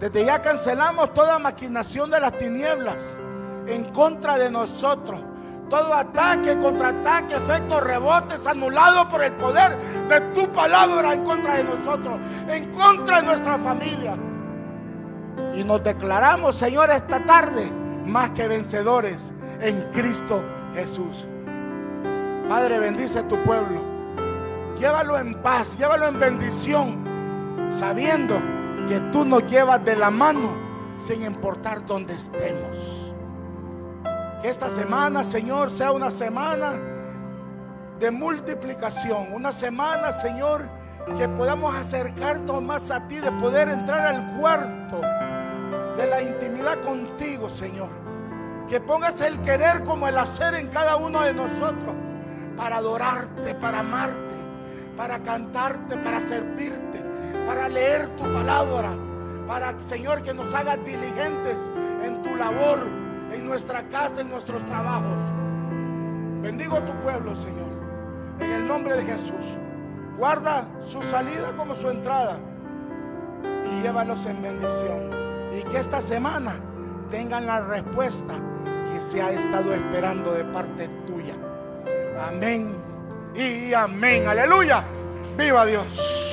Desde ya cancelamos toda maquinación de las tinieblas en contra de nosotros. Todo ataque, contraataque, efectos, rebotes anulados por el poder de tu palabra en contra de nosotros, en contra de nuestra familia. Y nos declaramos, Señor, esta tarde más que vencedores en Cristo Jesús. Padre, bendice a tu pueblo. Llévalo en paz, llévalo en bendición, sabiendo que tú nos llevas de la mano sin importar dónde estemos. Que esta semana, Señor, sea una semana de multiplicación, una semana, Señor, que podamos acercarnos más a ti, de poder entrar al cuarto de la intimidad contigo, Señor. Que pongas el querer como el hacer en cada uno de nosotros para adorarte, para amarte, para cantarte, para servirte, para leer tu palabra, para, Señor, que nos hagas diligentes en tu labor, en nuestra casa, en nuestros trabajos. Bendigo tu pueblo, Señor, en el nombre de Jesús. Guarda su salida como su entrada y llévalos en bendición. Y que esta semana tengan la respuesta que se ha estado esperando de parte tuya. Amén y amén. Aleluya. Viva Dios.